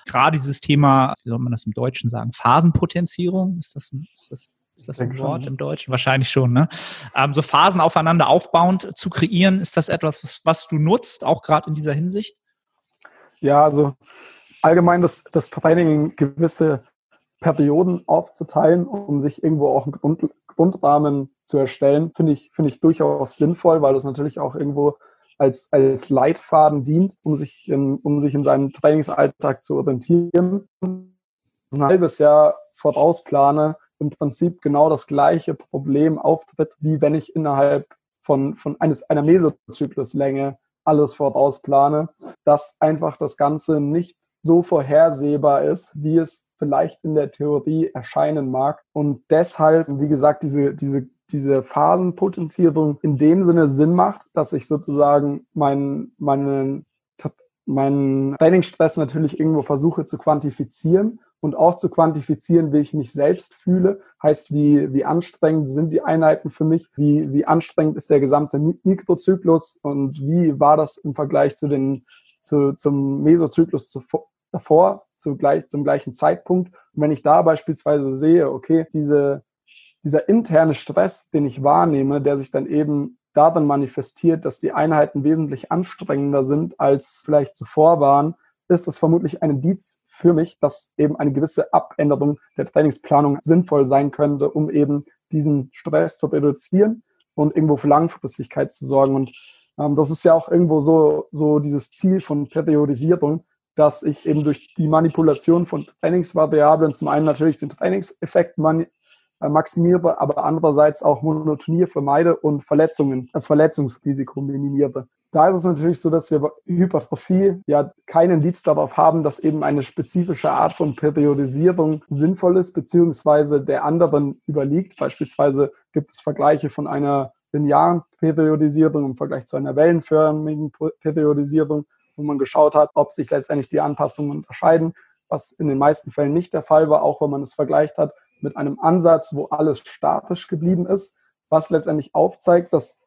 Gerade dieses Thema, wie soll man das im Deutschen sagen, Phasenpotenzierung, ist das, ist das ist das ein Wort schon, im Deutschen? Wahrscheinlich schon, ne? Ähm, so Phasen aufeinander aufbauend zu kreieren, ist das etwas, was, was du nutzt, auch gerade in dieser Hinsicht? Ja, also allgemein das, das Training in gewisse Perioden aufzuteilen, um sich irgendwo auch einen Grund, Grundrahmen zu erstellen, finde ich, finde ich durchaus sinnvoll, weil das natürlich auch irgendwo als, als Leitfaden dient, um sich, in, um sich in seinem Trainingsalltag zu orientieren. Ein halbes Jahr vorausplane, im Prinzip genau das gleiche Problem auftritt, wie wenn ich innerhalb von, von eines, einer Mesozykluslänge alles vorausplane, dass einfach das Ganze nicht so vorhersehbar ist, wie es vielleicht in der Theorie erscheinen mag. Und deshalb, wie gesagt, diese, diese, diese Phasenpotenzierung in dem Sinne Sinn macht, dass ich sozusagen meinen, meinen, meinen Trainingsstress natürlich irgendwo versuche zu quantifizieren und auch zu quantifizieren, wie ich mich selbst fühle. Heißt, wie, wie anstrengend sind die Einheiten für mich? Wie, wie anstrengend ist der gesamte Mikrozyklus? Und wie war das im Vergleich zu den, zu, zum Mesozyklus zuvor, davor, zu gleich, zum gleichen Zeitpunkt? Und wenn ich da beispielsweise sehe, okay, diese, dieser interne Stress, den ich wahrnehme, der sich dann eben darin manifestiert, dass die Einheiten wesentlich anstrengender sind, als vielleicht zuvor waren, ist das vermutlich ein Indiz für mich, dass eben eine gewisse Abänderung der Trainingsplanung sinnvoll sein könnte, um eben diesen Stress zu reduzieren und irgendwo für Langfristigkeit zu sorgen. Und ähm, das ist ja auch irgendwo so, so dieses Ziel von Periodisierung, dass ich eben durch die Manipulation von Trainingsvariablen zum einen natürlich den Trainingseffekt mani äh, maximiere, aber andererseits auch Monotonie vermeide und Verletzungen, das Verletzungsrisiko minimiere. Da ist es natürlich so, dass wir bei Hypertrophie ja keinen Indiz darauf haben, dass eben eine spezifische Art von Periodisierung sinnvoll ist, beziehungsweise der anderen überliegt. Beispielsweise gibt es Vergleiche von einer linearen Periodisierung im Vergleich zu einer wellenförmigen Periodisierung, wo man geschaut hat, ob sich letztendlich die Anpassungen unterscheiden, was in den meisten Fällen nicht der Fall war, auch wenn man es vergleicht hat mit einem Ansatz, wo alles statisch geblieben ist, was letztendlich aufzeigt, dass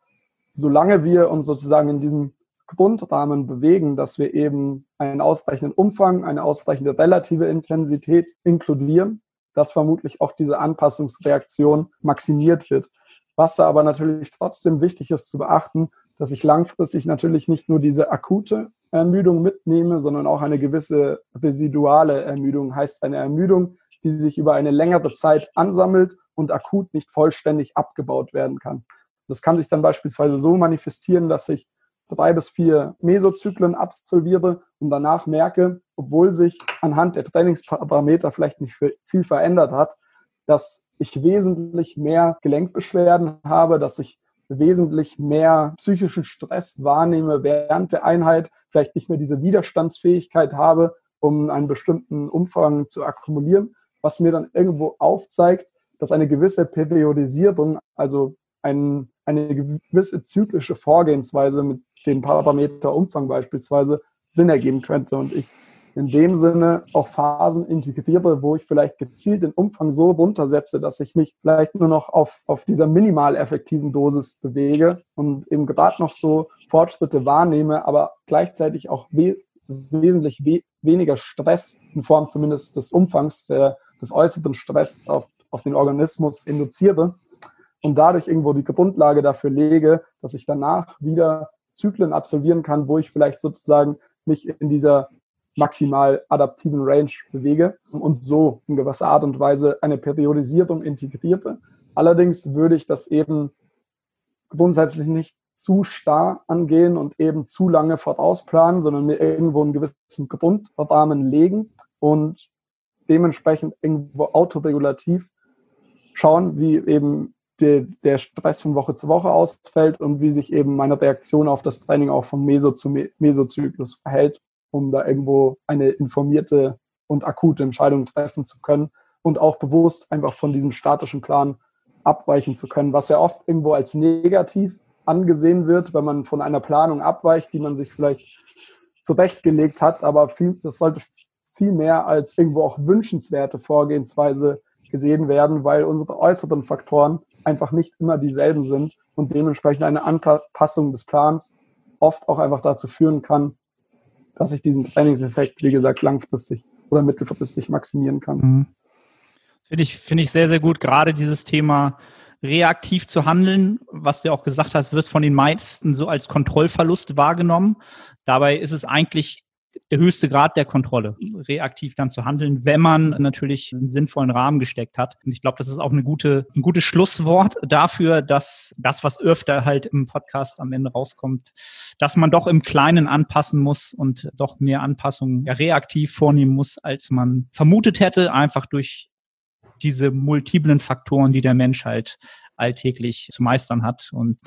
solange wir uns sozusagen in diesem Grundrahmen bewegen, dass wir eben einen ausreichenden Umfang, eine ausreichende relative Intensität inkludieren, dass vermutlich auch diese Anpassungsreaktion maximiert wird. Was da aber natürlich trotzdem wichtig ist zu beachten, dass ich langfristig natürlich nicht nur diese akute Ermüdung mitnehme, sondern auch eine gewisse residuale Ermüdung, heißt eine Ermüdung, die sich über eine längere Zeit ansammelt und akut nicht vollständig abgebaut werden kann. Das kann sich dann beispielsweise so manifestieren, dass ich drei bis vier Mesozyklen absolviere und danach merke, obwohl sich anhand der Trainingsparameter vielleicht nicht viel verändert hat, dass ich wesentlich mehr Gelenkbeschwerden habe, dass ich wesentlich mehr psychischen Stress wahrnehme während der Einheit, vielleicht nicht mehr diese Widerstandsfähigkeit habe, um einen bestimmten Umfang zu akkumulieren, was mir dann irgendwo aufzeigt, dass eine gewisse Periodisierung, also ein, eine gewisse zyklische Vorgehensweise mit dem Parameter Umfang beispielsweise Sinn ergeben könnte und ich in dem Sinne auch Phasen integriere, wo ich vielleicht gezielt den Umfang so runtersetze, dass ich mich vielleicht nur noch auf, auf dieser minimal effektiven Dosis bewege und eben gerade noch so Fortschritte wahrnehme, aber gleichzeitig auch we wesentlich we weniger Stress in Form zumindest des Umfangs der, des äußeren Stress auf, auf den Organismus induziere und dadurch irgendwo die Grundlage dafür lege, dass ich danach wieder Zyklen absolvieren kann, wo ich vielleicht sozusagen mich in dieser maximal adaptiven Range bewege und so in gewisser Art und Weise eine Periodisierung integriere. Allerdings würde ich das eben grundsätzlich nicht zu starr angehen und eben zu lange vorausplanen, sondern mir irgendwo einen gewissen Grundrahmen legen und dementsprechend irgendwo autoregulativ schauen, wie eben der, der Stress von Woche zu Woche ausfällt und wie sich eben meine Reaktion auf das Training auch vom Meso zu Mesozyklus verhält, um da irgendwo eine informierte und akute Entscheidung treffen zu können und auch bewusst einfach von diesem statischen Plan abweichen zu können, was ja oft irgendwo als negativ angesehen wird, wenn man von einer Planung abweicht, die man sich vielleicht zurechtgelegt hat, aber viel, das sollte viel mehr als irgendwo auch wünschenswerte Vorgehensweise gesehen werden, weil unsere äußeren Faktoren einfach nicht immer dieselben sind und dementsprechend eine Anpassung des Plans oft auch einfach dazu führen kann, dass ich diesen Trainingseffekt, wie gesagt, langfristig oder mittelfristig maximieren kann. Mhm. Finde ich, finde ich sehr, sehr gut. Gerade dieses Thema reaktiv zu handeln, was du auch gesagt hast, wird von den meisten so als Kontrollverlust wahrgenommen. Dabei ist es eigentlich der höchste Grad der Kontrolle, reaktiv dann zu handeln, wenn man natürlich einen sinnvollen Rahmen gesteckt hat. Und ich glaube, das ist auch eine gute, ein gutes Schlusswort dafür, dass das, was öfter halt im Podcast am Ende rauskommt, dass man doch im Kleinen anpassen muss und doch mehr Anpassungen ja, reaktiv vornehmen muss, als man vermutet hätte, einfach durch diese multiplen Faktoren, die der Mensch halt alltäglich zu meistern hat. Und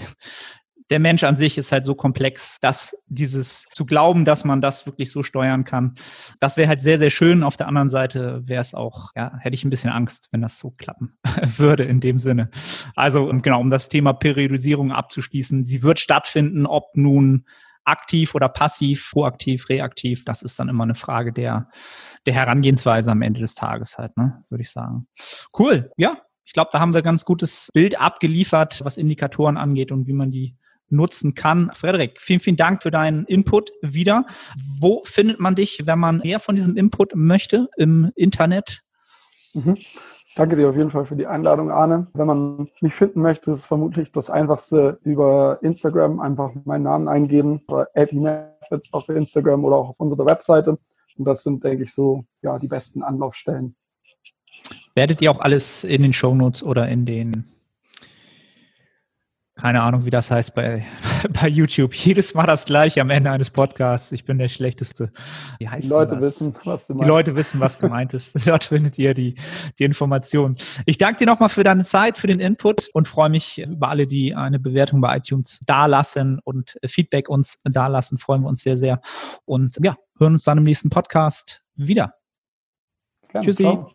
der Mensch an sich ist halt so komplex, dass dieses zu glauben, dass man das wirklich so steuern kann, das wäre halt sehr, sehr schön. Auf der anderen Seite wäre es auch, ja, hätte ich ein bisschen Angst, wenn das so klappen würde in dem Sinne. Also genau, um das Thema Periodisierung abzuschließen, sie wird stattfinden, ob nun aktiv oder passiv, proaktiv, reaktiv, das ist dann immer eine Frage der, der Herangehensweise am Ende des Tages halt, ne, würde ich sagen. Cool, ja. Ich glaube, da haben wir ganz gutes Bild abgeliefert, was Indikatoren angeht und wie man die nutzen kann. Frederik, vielen, vielen Dank für deinen Input wieder. Wo findet man dich, wenn man mehr von diesem Input möchte im Internet? Mhm. Danke dir auf jeden Fall für die Einladung, Arne. Wenn man mich finden möchte, ist es vermutlich das einfachste über Instagram einfach meinen Namen eingeben oder Methods auf Instagram oder auch auf unserer Webseite. Und das sind, denke ich, so ja, die besten Anlaufstellen. Werdet ihr auch alles in den Shownotes oder in den keine Ahnung, wie das heißt bei, bei YouTube. Jedes Mal das gleiche am Ende eines Podcasts. Ich bin der Schlechteste. Wie heißt die Leute wissen, was du meinst. Die Leute wissen, was gemeint ist. Dort findet ihr die, die Informationen. Ich danke dir nochmal für deine Zeit, für den Input und freue mich über alle, die eine Bewertung bei iTunes dalassen und Feedback uns dalassen. Freuen wir uns sehr, sehr. Und ja, hören uns dann im nächsten Podcast wieder. Gerne, Tschüssi. Ciao.